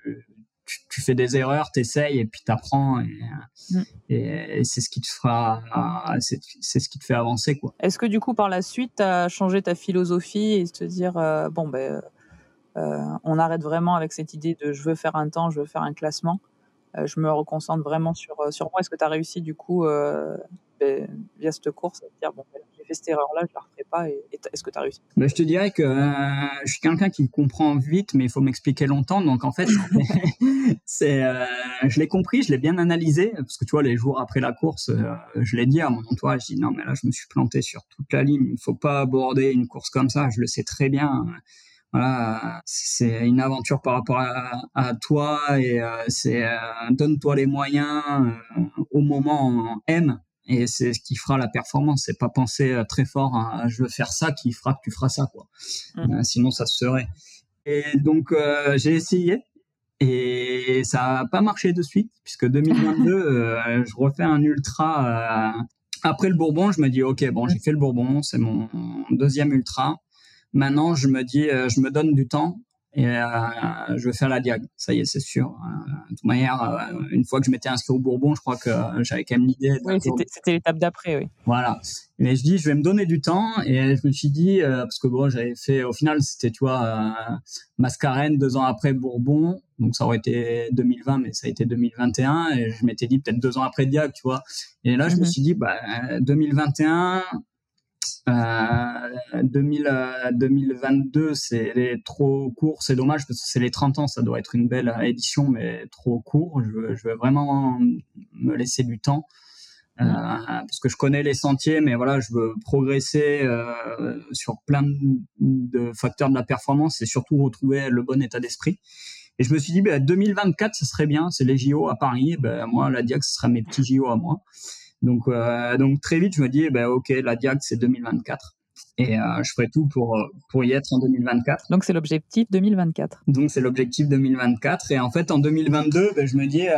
tu, fais des erreurs, t'essayes et puis t'apprends et, mm. et, c'est ce qui te fera, c'est ce qui te fait avancer quoi. Est-ce que du coup par la suite t'as changé ta philosophie et te dire euh, bon ben euh, on arrête vraiment avec cette idée de je veux faire un temps, je veux faire un classement, euh, je me reconcentre vraiment sur sur moi. Est-ce que tu as réussi du coup ben, via cette course dire bon ben, fait cette erreur-là, je la referai pas. Et, est-ce que tu as réussi Je te dirais que euh, je suis quelqu'un qui comprend vite, mais il faut m'expliquer longtemps. Donc en fait, euh, je l'ai compris, je l'ai bien analysé, parce que tu vois, les jours après la course, euh, je l'ai dit à mon entourage, je dis non, mais là, je me suis planté sur toute la ligne. Il faut pas aborder une course comme ça. Je le sais très bien voilà, c'est une aventure par rapport à, toi et c'est donne-toi les moyens au moment M et c'est ce qui fera la performance. C'est pas penser euh, très fort à je veux faire ça qui fera que tu feras ça quoi. Mmh. Euh, sinon ça se serait. Et donc euh, j'ai essayé et ça a pas marché de suite puisque 2022 je refais un ultra après le Bourbon. Je me dis ok bon j'ai fait le Bourbon c'est mon deuxième ultra. Maintenant je me dis je me donne du temps et euh, je vais faire la diag. Ça y est, c'est sûr. Euh, de toute manière, euh, une fois que je m'étais inscrit au Bourbon, je crois que j'avais quand même l'idée. Oui, c'était l'étape d'après, oui. Voilà. Mais je dis, je vais me donner du temps. Et je me suis dit, parce que bon, j'avais fait, au final, c'était, tu vois, Mascarène deux ans après Bourbon. Donc ça aurait été 2020, mais ça a été 2021. Et je m'étais dit peut-être deux ans après Diag, tu vois. Et là, je me mhm. suis dit, bah, 2021, 2000, euh, 2022, c'est trop court, c'est dommage parce que c'est les 30 ans, ça doit être une belle édition, mais trop court. Je veux, je veux vraiment me laisser du temps. Euh, parce que je connais les sentiers, mais voilà, je veux progresser euh, sur plein de, facteurs de la performance et surtout retrouver le bon état d'esprit. Et je me suis dit, bah, 2024, ce serait bien, c'est les JO à Paris. Ben, moi, la Diac, ce sera mes petits JO à moi. Donc, euh, donc très vite, je me dis, ben, ok, la Diag, c'est 2024 et euh, je ferai tout pour euh, pour y être en 2024. Donc c'est l'objectif 2024. Donc c'est l'objectif 2024 et en fait en 2022 ben, je me dis euh,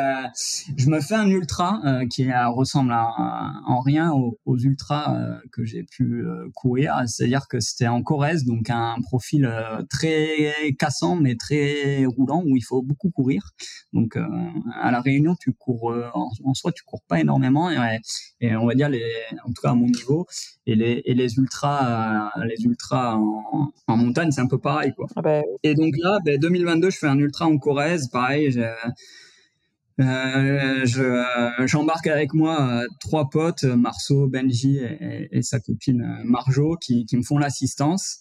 je me fais un ultra euh, qui ressemble à, en rien aux, aux ultras que j'ai pu courir, c'est-à-dire que c'était en Corrèze donc un profil très cassant mais très roulant où il faut beaucoup courir. Donc à la Réunion tu cours en, en, soi tu cours pas énormément et, et, on va dire les en tout cas à mon niveau et les et les ultras les ultras en, montagne, c'est un peu pareil, quoi. Ah bah et donc là, 2022, ben, je fais un ultra en Corrèze, pareil. Euh, j'embarque avec moi euh, trois potes, Marceau, Benji et, sa copine Marjo, qui, qui me font l'assistance.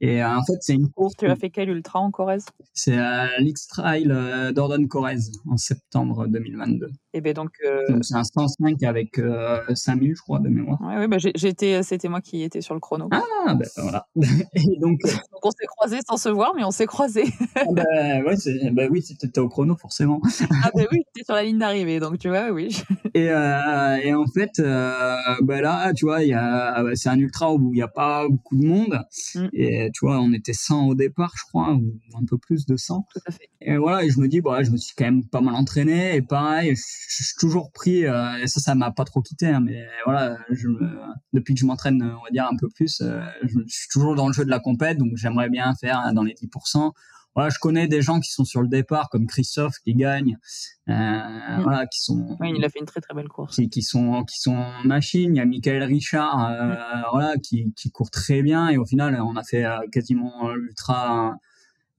Et euh, en fait, c'est une course. Tu as fait quel ultra en Corrèze? C'est euh, l'X-Trail euh, d'Ordon-Corrèze en septembre 2022. Et ben donc, donc c'est un 105 avec 5000, je crois, de mémoire. Oui, ouais, bah j'étais, c'était moi qui étais sur le chrono. Ah, ben voilà. Et donc, donc on s'est croisés sans se voir, mais on s'est croisés. ah, ben ouais, ben oui, c'était au chrono forcément. ah ben oui, j'étais sur la ligne d'arrivée, donc tu vois, oui. et, et en fait, ben là, tu vois, il y a, c'est un ultra où il n'y a pas beaucoup de monde. Mm. Et tu vois, on était 100 au départ, je crois, ou un peu plus de 100. Tout à fait. Et voilà, et je me dis, bah, je me suis quand même pas mal entraîné, et pareil, je, suis toujours pris, euh, et ça, ça m'a pas trop quitté, hein, mais voilà, je depuis que je m'entraîne, on va dire, un peu plus, euh, je, suis toujours dans le jeu de la compète, donc j'aimerais bien faire hein, dans les 10% voilà, je connais des gens qui sont sur le départ, comme Christophe qui gagne, euh, mm. voilà, qui sont. Oui, il a fait une très très belle course. Qui, qui sont qui sont en machine. Il y a Michael Richard, mm. voilà, qui, qui court très bien. Et au final, on a fait quasiment l'ultra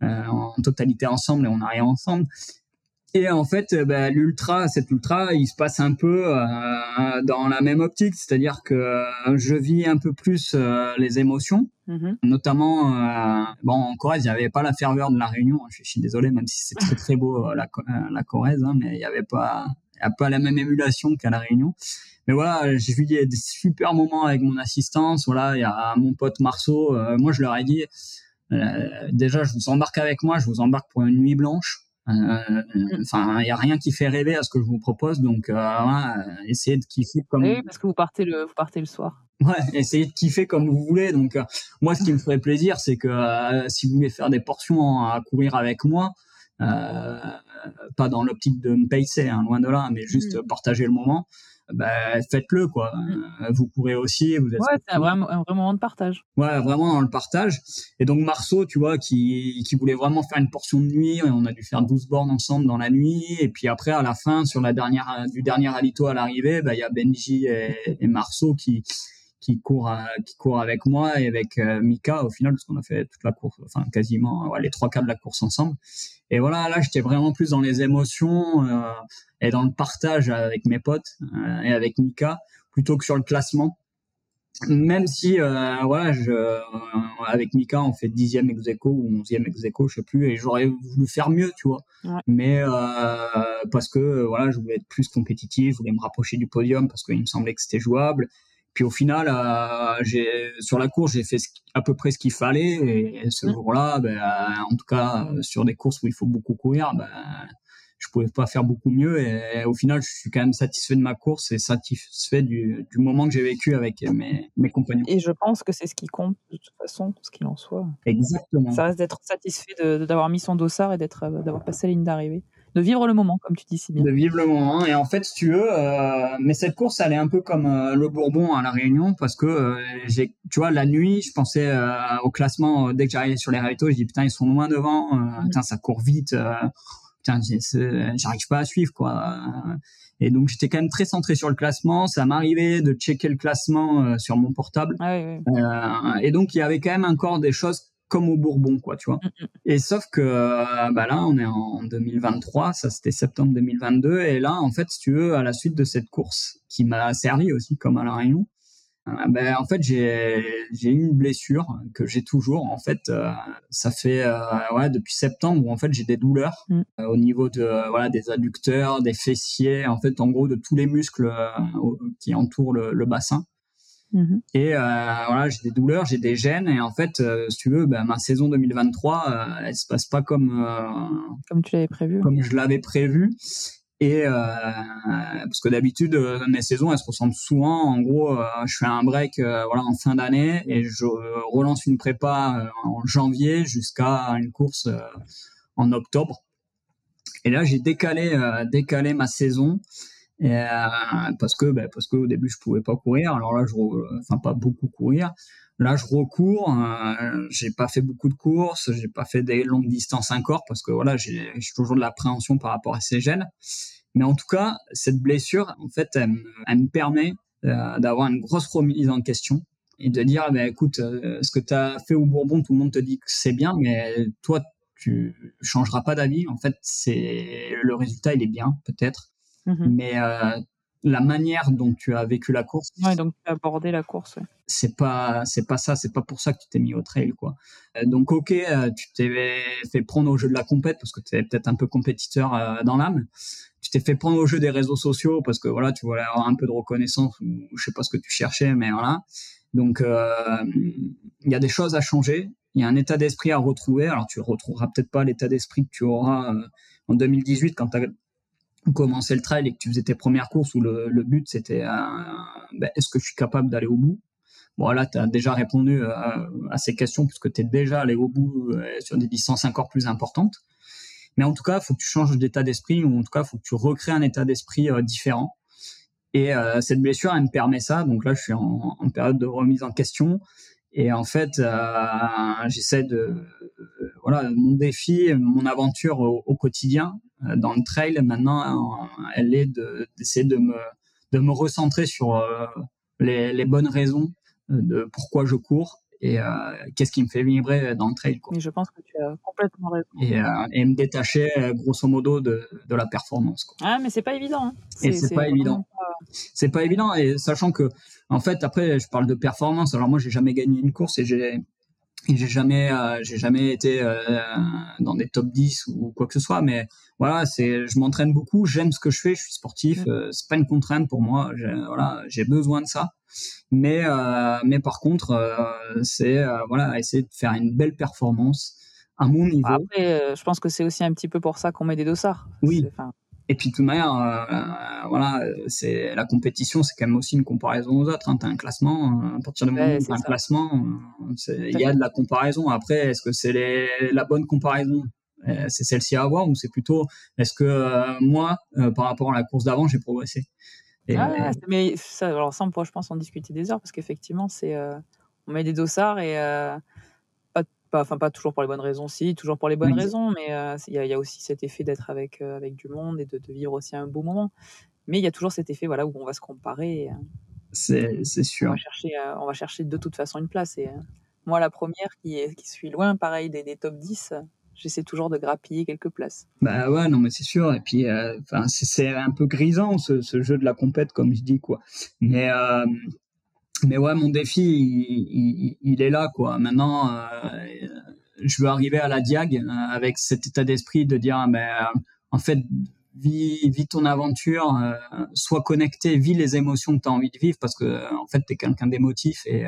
en totalité ensemble et on arrive ensemble. Et en fait, bah, l'ultra, cet ultra, il se passe un peu euh, dans la même optique, c'est-à-dire que euh, je vis un peu plus euh, les émotions, Mhm. notamment, euh, bon, en Corrèze, il n'y avait pas la ferveur de la Réunion. Je, suis désolé, même si c'est très très beau euh, la, Co- euh, la Corrèze, hein, mais il n'y avait pas, y a pas la même émulation qu'à la Réunion. Mais voilà, j'ai vu des, des super moments avec mon assistance. Voilà, il y a mon pote Marceau. euh, moi, je leur ai dit, euh, déjà, je vous embarque avec moi, je vous embarque pour une nuit blanche. Euh, Enfin, il y a rien qui fait rêver à ce que je vous propose, donc euh, euh, essayez de kiffer comme Oui, parce que vous partez le, vous partez le soir. Ouais, essayez de kiffer comme vous voulez. Donc, euh, moi, ce qui me ferait plaisir, c'est que euh, si vous voulez faire des portions à courir avec moi, euh, pas dans l'optique de me pacer, hein, loin de là, mais juste Mm. partager le moment, bah, faites-le, quoi. Euh, vous courez aussi, vous êtes Ouais, c'est un vrai, un vrai moment de partage. Ouais, vraiment dans le partage. Et donc Marceau, tu vois, qui, qui voulait vraiment faire une portion de nuit, on a dû faire 12 bornes ensemble dans la nuit. Et puis après, à la fin, sur la dernière du dernier alito à l'arrivée, bah, il y a Benji et, et Marceau qui qui courent à- qui courent avec moi et avec euh, Mika au final parce qu'on a fait toute la course, enfin quasiment ouais, les trois quarts de la course ensemble. Et voilà, là, j'étais vraiment plus dans les émotions euh, et dans le partage avec mes potes euh, et avec Mika plutôt que sur le classement même si euh, voilà je euh, avec Mika on fait dixième ex aequo ou onzième ex aequo je sais plus et j'aurais voulu faire mieux tu vois Ouais. mais euh, parce que euh, voilà je voulais être plus compétitif je voulais me rapprocher du podium parce qu'il me semblait que c'était jouable puis au final euh, j'ai sur la course j'ai fait à peu près ce qu'il fallait et ce jour-là ben, euh, en tout cas euh, sur des courses où il faut beaucoup courir ben je pouvais pas faire beaucoup mieux et au final je suis quand même satisfait de ma course et satisfait du, du moment que j'ai vécu avec mes, mes compagnons. Et je pense que c'est ce qui compte de toute façon, ce qu'il en soit. Exactement. Ça reste d'être satisfait d'avoir mis son dossard et d'être, d'avoir passé la ligne d'arrivée. De vivre le moment, comme tu dis si bien. de vivre le moment. Et en fait si tu veux euh, mais cette course elle est un peu comme euh, le Bourbon à la Réunion parce que euh, j'ai tu vois la nuit je pensais au classement dès que j'arrivais sur les ravitaux je dis putain ils sont loin devant euh, putain ça court vite putain j'arrive pas à suivre quoi. Et donc j'étais quand même très centré sur le classement. Ça m'arrivait de checker le classement euh, sur mon portable. Ah oui, oui. Euh, et donc il y avait quand même encore des choses comme au Bourbon, quoi, tu vois. Mm, Et sauf que euh, bah là, on est en 2023, ça c'était septembre 2022, et là, en fait, si tu veux, à la suite de cette course qui m'a servi aussi comme à la Réunion, euh, ben en fait j'ai j'ai eu une blessure que j'ai toujours. En fait, euh, ça fait euh, ouais depuis septembre où en fait j'ai des douleurs Mm. euh, au niveau de voilà des adducteurs, des fessiers, en fait en gros de tous les muscles qui entourent le, le bassin. Mhm. Et euh, voilà, j'ai des douleurs, j'ai des gènes, et en fait, euh, si tu veux, ben, ma saison 2023, euh, elle se passe pas comme euh, Comme tu l'avais prévu. comme je l'avais prévu. Et parce que d'habitude, mes saisons, elles se ressemblent souvent. En gros, je fais un break, voilà, en fin d'année, et je relance une prépa en janvier jusqu'à une course en octobre. Et là, j'ai décalé, décalé ma saison. Euh, parce que ben, parce qu'au début je pouvais pas courir. Alors là je enfin pas beaucoup courir. Là je recours euh, j'ai pas fait beaucoup de courses j'ai pas fait des longues distances encore parce que voilà j'ai toujours de l'appréhension par rapport à ces gènes. Mais en tout cas cette blessure en fait elle me, permet euh, d'avoir une grosse remise en question et de dire ben écoute euh, ce que tu as fait au Bourbon tout le monde te dit que c'est bien mais toi tu changeras pas d'avis. En fait c'est le résultat il est bien peut-être Mhm. mais euh, la manière dont tu as vécu la course, Ouais, donc tu as abordé la course. ouais. c'est pas c'est pas ça, c'est pas pour ça que tu t'es mis au trail quoi. Euh, donc ok, euh, tu t'es fait prendre au jeu de la compète parce que tu es peut-être un peu compétiteur dans l'âme. Tu t'es fait prendre au jeu des réseaux sociaux parce que voilà, tu voulais avoir un peu de reconnaissance ou je sais pas ce que tu cherchais mais voilà. Donc euh, il y a des choses à changer, il y a un état d'esprit à retrouver. Alors tu retrouveras peut-être pas l'état d'esprit que tu auras en 2018 quand tu as commencé le trail et que tu faisais tes premières courses où le, but c'était ben, est-ce que je suis capable d'aller au bout? Bon, là, tu as déjà répondu euh, à ces questions puisque tu es déjà allé au bout euh, sur des distances encore plus importantes. Mais en tout cas, il faut que tu changes d'état d'esprit ou en tout cas, il faut que tu recrées un état d'esprit euh, différent. Et cette blessure, elle me permet ça. Donc là, je suis en période de remise en question. Et en fait, euh, j'essaie de... voilà, mon défi, mon aventure au, quotidien euh, dans le trail, maintenant, euh, elle est de- d'essayer de, me, de me recentrer sur les, bonnes raisons de pourquoi je cours et qu'est-ce qui me fait vibrer dans le trail. Quoi. Mais je pense que tu as complètement raison. Et, et me détacher grosso modo de, de la performance. Quoi. Ah, mais c'est pas évident. Hein. Et c'est pas évident. C'est pas évident. Et sachant que, en fait, après, je parle de performance. Alors moi, j'ai jamais gagné une course et j'ai j'ai jamais euh, j'ai jamais été euh, dans des top 10 ou quoi que ce soit mais voilà c'est je m'entraîne beaucoup j'aime ce que je fais je suis sportif mm. euh, c'est pas une contrainte pour moi voilà j'ai besoin de ça. Mais mais par contre c'est voilà essayer de faire une belle performance à mon niveau. après je pense que c'est aussi un petit peu pour ça qu'on met des dossards. Oui et puis de toute manière, euh, euh, voilà, c'est la compétition, c'est quand même aussi une comparaison aux autres. Hein. Tu as un classement, euh, à partir du moment où tu as un classement, il y a de la comparaison. Après, est-ce que c'est la bonne comparaison? C'est celle-ci à avoir ou c'est plutôt est-ce que moi, par rapport à la course d'avant, j'ai progressé? Ah, Mais ça, alors ça, on pourrait, je pense, en discuter des heures parce qu'effectivement, c'est on met des dossards et pas, enfin pas toujours pour les bonnes raisons, si, toujours pour les bonnes raisons, mais euh, il y, a aussi cet effet d'être avec, euh, avec du monde et de, vivre aussi un beau moment. Mais il y a toujours cet effet voilà, où on va se comparer. Euh, c'est sûr. On va, chercher, on va chercher de toute façon une place. Et moi, la première qui, qui suis loin, pareil, des, des top 10, j'essaie toujours de grappiller quelques places. Bah ouais, non, mais c'est sûr. Et puis, enfin c'est un peu grisant, ce, ce, jeu de la compète, comme je dis, quoi. Mais mais ouais, mon défi, il, il, est là, quoi. Maintenant, euh, je veux arriver à la diag euh, avec cet état d'esprit de dire, mais euh, en fait, vis, vis ton aventure, sois connecté, vis les émotions que tu as envie de vivre, parce que en fait, tu es quelqu'un d'émotif et,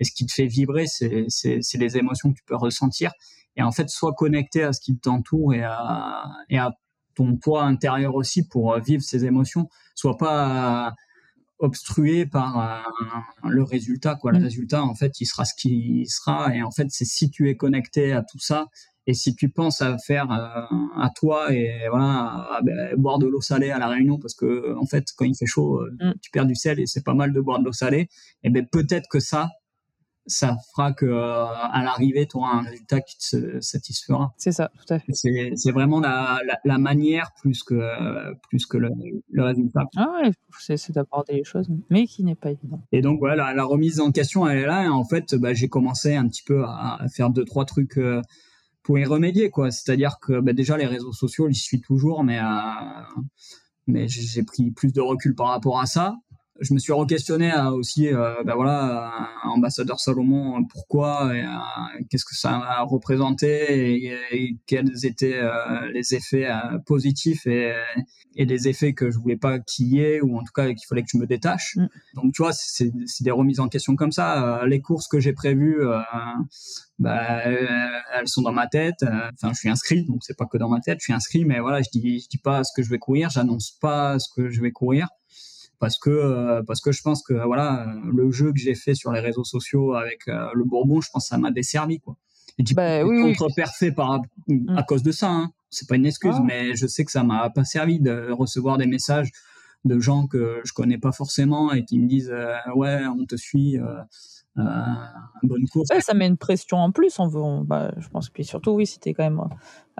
et, ce qui te fait vibrer, c'est les émotions que tu peux ressentir. Et en fait, sois connecté à ce qui t'entoure et à, et à ton poids intérieur aussi pour vivre ces émotions. Sois pas obstrué par euh, le résultat quoi le mm. résultat en fait il sera ce qu'il sera et en fait c'est si tu es connecté à tout ça et si tu penses à faire euh, à toi et voilà ben, boire de l'eau salée à la réunion parce que en fait quand il fait chaud euh, mm. tu perds du sel et c'est pas mal de boire de l'eau salée et ben peut-être que ça ça fera que euh, à l'arrivée, tu auras un résultat qui te satisfera. C'est ça, tout à fait. C'est vraiment la, la, manière plus que, plus que le, le résultat. Ah ouais, c'est d'apporter les choses, mais qui n'est pas évident. Et donc, voilà, la, remise en question, elle est là. Et en fait, bah, j'ai commencé un petit peu à, faire deux, trois trucs euh, pour y remédier. quoi. C'est-à-dire que bah, déjà, les réseaux sociaux, j'y suis toujours, mais, euh, mais j'ai pris plus de recul par rapport à ça je me suis re-questionné euh, aussi, euh, ben voilà, ambassadeur Salomon, pourquoi, et, euh, qu'est-ce que ça a représenté, et, quels étaient les effets positifs et, et les effets que je voulais pas qu'il y ait, ou en tout cas qu'il fallait que je me détache. Mm. Donc tu vois, c'est des remises en question comme ça. les courses que j'ai prévues, bah, elles sont dans ma tête. Enfin, je suis inscrit, donc c'est pas que dans ma tête. Je suis inscrit, mais voilà, je dis, je dis pas ce que je vais courir, j'annonce pas ce que je vais courir parce que euh, parce que je pense que voilà le jeu que j'ai fait sur les réseaux sociaux avec euh, le Bourbon, je pense que ça m'a desservi quoi. Et dis bah, oui, contre perfait par mm. à cause de ça. Hein. C'est pas une excuse, ah. mais je sais que ça m'a pas servi de recevoir des messages de gens que je connais pas forcément et qui me disent euh, ouais on te suit euh, bonne course. ça met une pression en plus. On veut, bah, je pense. Puis surtout, oui, si tu es quand même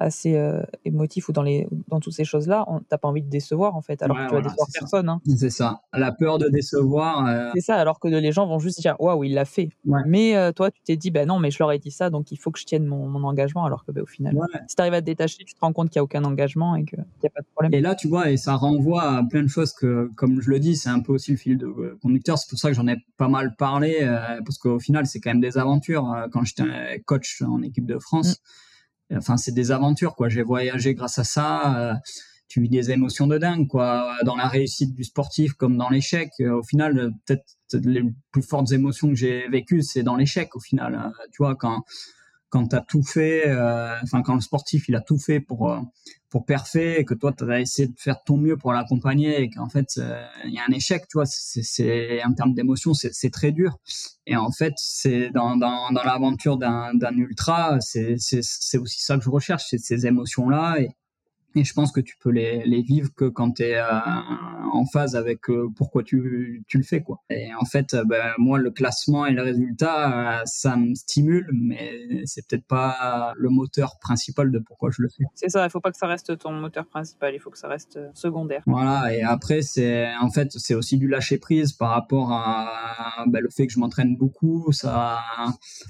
assez euh, émotif ou dans, les, dans toutes ces choses-là, t'as pas envie de décevoir en fait, alors que tu vas décevoir personne. Hein. C'est ça. La peur de décevoir. Euh, c'est ça, alors que les gens vont juste dire waouh, il l'a fait. Mais toi, tu t'es dit bah non, mais je leur ai dit ça, donc il faut que je tienne mon, mon engagement, alors que bah, au final, si tu arrives à te détacher, tu te rends compte qu'il n'y a aucun engagement et qu'il n'y a pas de problème. Et là, tu vois, et ça renvoie à plein de choses que, comme je le dis, c'est un peu aussi le fil de conducteur. C'est pour ça que j'en ai pas mal parlé parce qu'au final, c'est quand même des aventures. Euh, quand j'étais coach en équipe de France, mm. Enfin, c'est des aventures, quoi. J'ai voyagé grâce à ça. Euh, tu vis des émotions de dingue, quoi. Dans la réussite du sportif comme dans l'échec. Euh, au final, peut-être les plus fortes émotions que j'ai vécues, c'est dans l'échec, au final. Tu vois, quand quand as tout fait, euh, enfin quand le sportif il a tout fait pour euh, pour perfer et que toi tu as essayé de faire ton mieux pour l'accompagner et qu'en fait euh, il y a un échec, tu vois, c'est en termes d'émotion c'est très dur. Et en fait c'est dans, dans, dans l'aventure d'un ultra, c'est c'est aussi ça que je recherche, c'est ces émotions là Et je pense que tu peux les, les vivre que quand tu es euh, en phase avec euh, pourquoi tu, tu le fais. quoi. Et en fait, euh, ben, moi, le classement et le résultat, ça me stimule, mais c'est peut-être pas le moteur principal de pourquoi je le fais. C'est ça, il faut pas que ça reste ton moteur principal, il faut que ça reste secondaire. Voilà, et après, c'est en fait, c'est aussi du lâcher prise par rapport à ben, le fait que je m'entraîne beaucoup. Ça,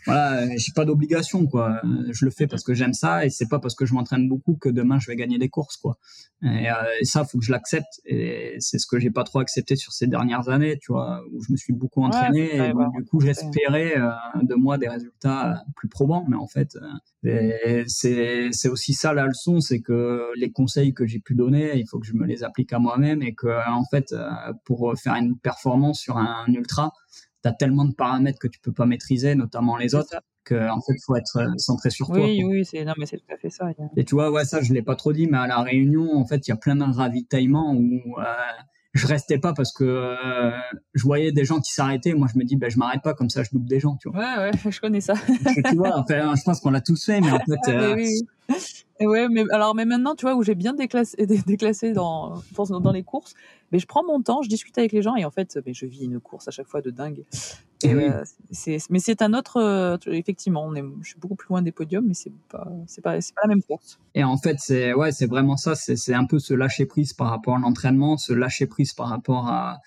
voilà, j'ai pas d'obligation, quoi. Je le fais parce que j'aime ça et c'est pas parce que je m'entraîne beaucoup que demain je vais gagner des courses quoi. Et, euh, et ça faut que je l'accepte. Et c'est ce que j'ai pas trop accepté sur ces dernières années, tu vois, où je me suis beaucoup entraîné et du coup j'espérais euh, de moi des résultats plus probants, mais en fait euh, c'est c'est aussi ça la leçon, c'est que les conseils que j'ai pu donner, il faut que je me les applique à moi-même et que en fait pour faire une performance sur un ultra, tu as tellement de paramètres que tu peux pas maîtriser, notamment les autres en fait, faut être euh, centré sur toi. Oui, oui, c'est non, mais c'est tout à fait ça. Et tu vois, ouais, ça, je l'ai pas trop dit, mais à la Réunion, en fait, il y a plein de ravitaillements où euh, je restais pas parce que euh, je voyais des gens qui s'arrêtaient. Moi, je me dis, ben, je m'arrête pas comme ça, je double des gens, tu vois. Ouais, ouais, je connais ça. tu vois, enfin, je pense qu'on l'a tous fait, mais en fait. Euh, oui, Et ouais, mais alors, mais maintenant, tu vois, où j'ai bien déclassé, déclassé dans, dans les courses, mais je prends mon temps, je discute avec les gens et en fait, mais je vis une course à chaque fois de dingue. Et euh, mais c'est un autre, euh, effectivement, on est, je suis beaucoup plus loin des podiums, mais c'est pas, c'est pas, c'est pas la même course. Et en fait, c'est ouais, c'est vraiment ça, c'est un peu se lâcher prise par rapport à l'entraînement, se lâcher prise par rapport à,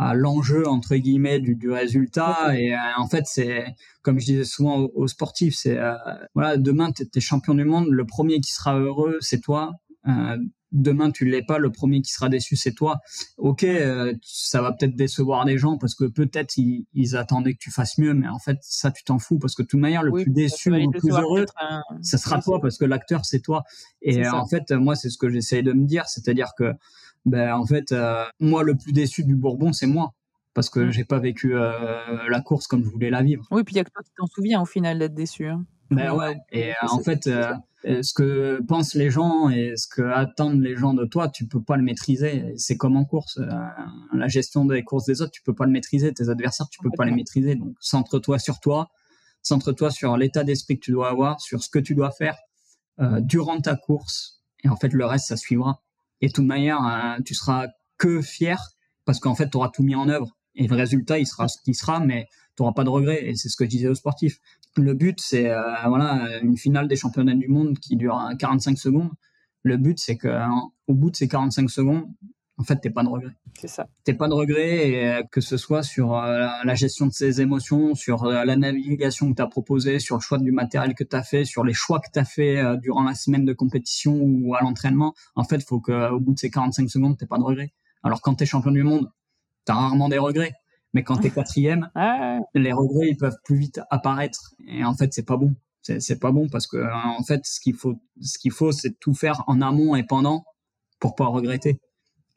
à l'enjeu entre guillemets du, du résultat. Et euh, en fait, c'est comme je disais souvent aux, sportifs, c'est voilà, demain tu es champion du monde, le premier qui sera heureux, c'est toi. Euh, demain tu l'es pas, le premier qui sera déçu c'est toi. Ok, euh, ça va peut-être décevoir des gens parce que peut-être ils, attendaient que tu fasses mieux, mais en fait ça tu t'en fous parce que de toute manière le plus déçu ou le plus heureux, ça sera toi parce que l'acteur c'est toi. Et en fait moi c'est ce que j'essaye de me dire, c'est-à-dire que ben en fait euh, moi le plus déçu du Bourbon c'est moi parce que mmh. j'ai pas vécu euh, la course comme je voulais la vivre. Oui, puis il y a que toi qui t'en souviens au final d'être déçu. Hein. Ben ouais. Et en fait, euh, ce que pensent les gens et ce que attendent les gens de toi, tu peux pas le maîtriser. C'est comme en course, euh, la gestion des courses des autres, tu peux pas le maîtriser. Tes adversaires, tu peux pas les maîtriser. Donc, centre-toi sur toi, centre-toi sur l'état d'esprit que tu dois avoir, sur ce que tu dois faire euh, durant ta course. Et en fait, le reste, ça suivra. Et de toute manière, tu seras que fier parce qu'en fait, tu auras tout mis en œuvre. Et le résultat, il sera ce qu'il sera, mais tu n'auras pas de regrets. Et c'est ce que je disais aux sportifs le but, c'est euh, voilà une finale des championnats du monde qui dure 45 secondes. Le but, c'est que au bout de ces 45 secondes, en fait, t'es pas de regret. C'est ça. T'es pas de regret, et euh, que ce soit sur euh, la gestion de ses émotions, sur la navigation que tu as proposée, sur le choix du matériel que tu as fait, sur les choix que tu as fait durant la semaine de compétition ou à l'entraînement. En fait, il faut qu'au bout de ces 45 secondes, t'es pas de regret. Alors quand tu es champion du monde, tu as rarement des regrets. Mais quand t'es quatrième, les regrets ils peuvent plus vite apparaître. Et en fait, c'est pas bon. C'est pas bon parce que en fait, ce qu'il faut, ce qu'il faut, c'est tout faire en amont et pendant pour pas regretter.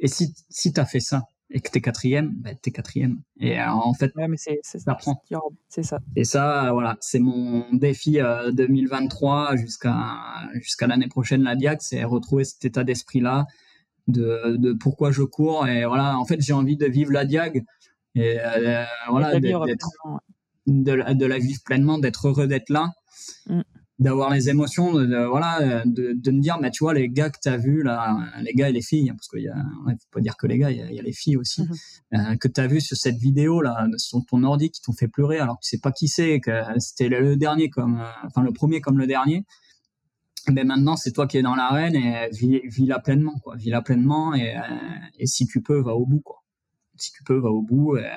Et si si t'as fait ça et que t'es quatrième, ben t'es quatrième. Et euh, en fait, ouais, mais c'est ça prend. C'est ça. Et ça, voilà, c'est mon défi 2023 euh, jusqu'à jusqu'à l'année prochaine la Diac, c'est retrouver cet état d'esprit là de, de pourquoi je cours. Et voilà, en fait, j'ai envie de vivre la Diag et euh, voilà, de, de, la vivre pleinement, d'être heureux d'être là, mm. D'avoir les émotions, de, voilà, de, de, me dire, mais tu vois, les gars que tu as vus, là, les gars et les filles, hein, parce qu'il y a, faut pas dire que les gars, il y a, les filles aussi, mm-hmm. euh, que tu as vu sur cette vidéo, là, sur ton ordi, qui t'ont fait pleurer, alors que tu sais pas qui c'est, que c'était le dernier comme, euh, enfin, le premier comme le dernier. Mais maintenant, c'est toi qui es dans l'arène et vis, vis la pleinement, quoi. Vis la pleinement et, et si tu peux, va au bout, quoi si tu peux, va au bout et,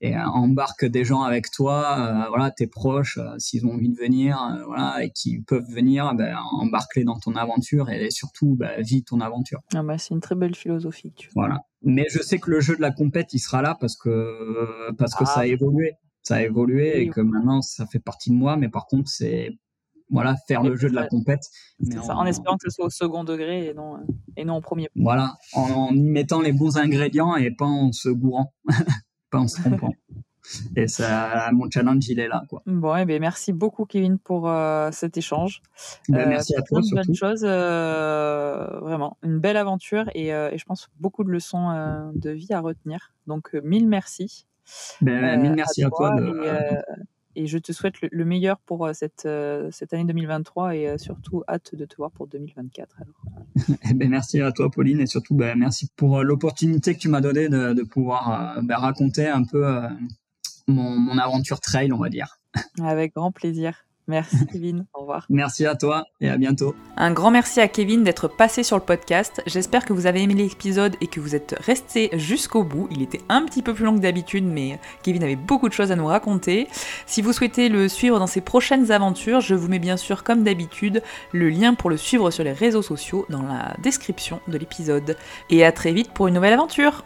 et embarque des gens avec toi, euh, voilà, tes proches, euh, s'ils ont envie de venir, euh, voilà, et qui peuvent venir, ben, embarque-les dans ton aventure et surtout, ben, vis ton aventure. Ah bah, c'est une très belle philosophie. Tu vois. Voilà. Mais je sais que le jeu de la compète, il sera là parce que parce que ça a ah. évolué, ça a évolué et que maintenant ça fait partie de moi. Mais par contre, c'est voilà, faire le jeu de la compète. en, espérant que ce soit au second degré et non, et non au premier. Voilà, en, y mettant les bons ingrédients et pas en se gourant, pas en se trompant. et ça, mon challenge, il est là. Quoi. Bon, eh bien, merci beaucoup, Kevin, pour euh, cet échange. Ben, merci à toi. Une bonne chose, euh, vraiment, une belle aventure et, et, je pense beaucoup de leçons de vie à retenir. Donc, mille merci. Ben, mille merci à, toi. et je te souhaite le, meilleur pour cette, cette année 2023 et surtout hâte de te voir pour 2024. eh ben, merci à toi, Pauline, et surtout ben, merci pour l'opportunité que tu m'as donnée de, de pouvoir ben, raconter un peu mon, mon aventure trail, on va dire. Avec grand plaisir. Merci Kevin, au revoir. Merci à toi et à bientôt. Un grand merci à Kevin d'être passé sur le podcast. J'espère que vous avez aimé l'épisode et que vous êtes resté jusqu'au bout. Il était un petit peu plus long que d'habitude, mais Kevin avait beaucoup de choses à nous raconter. Si vous souhaitez le suivre dans ses prochaines aventures, je vous mets bien sûr, comme d'habitude, le lien pour le suivre sur les réseaux sociaux dans la description de l'épisode. Et à très vite pour une nouvelle aventure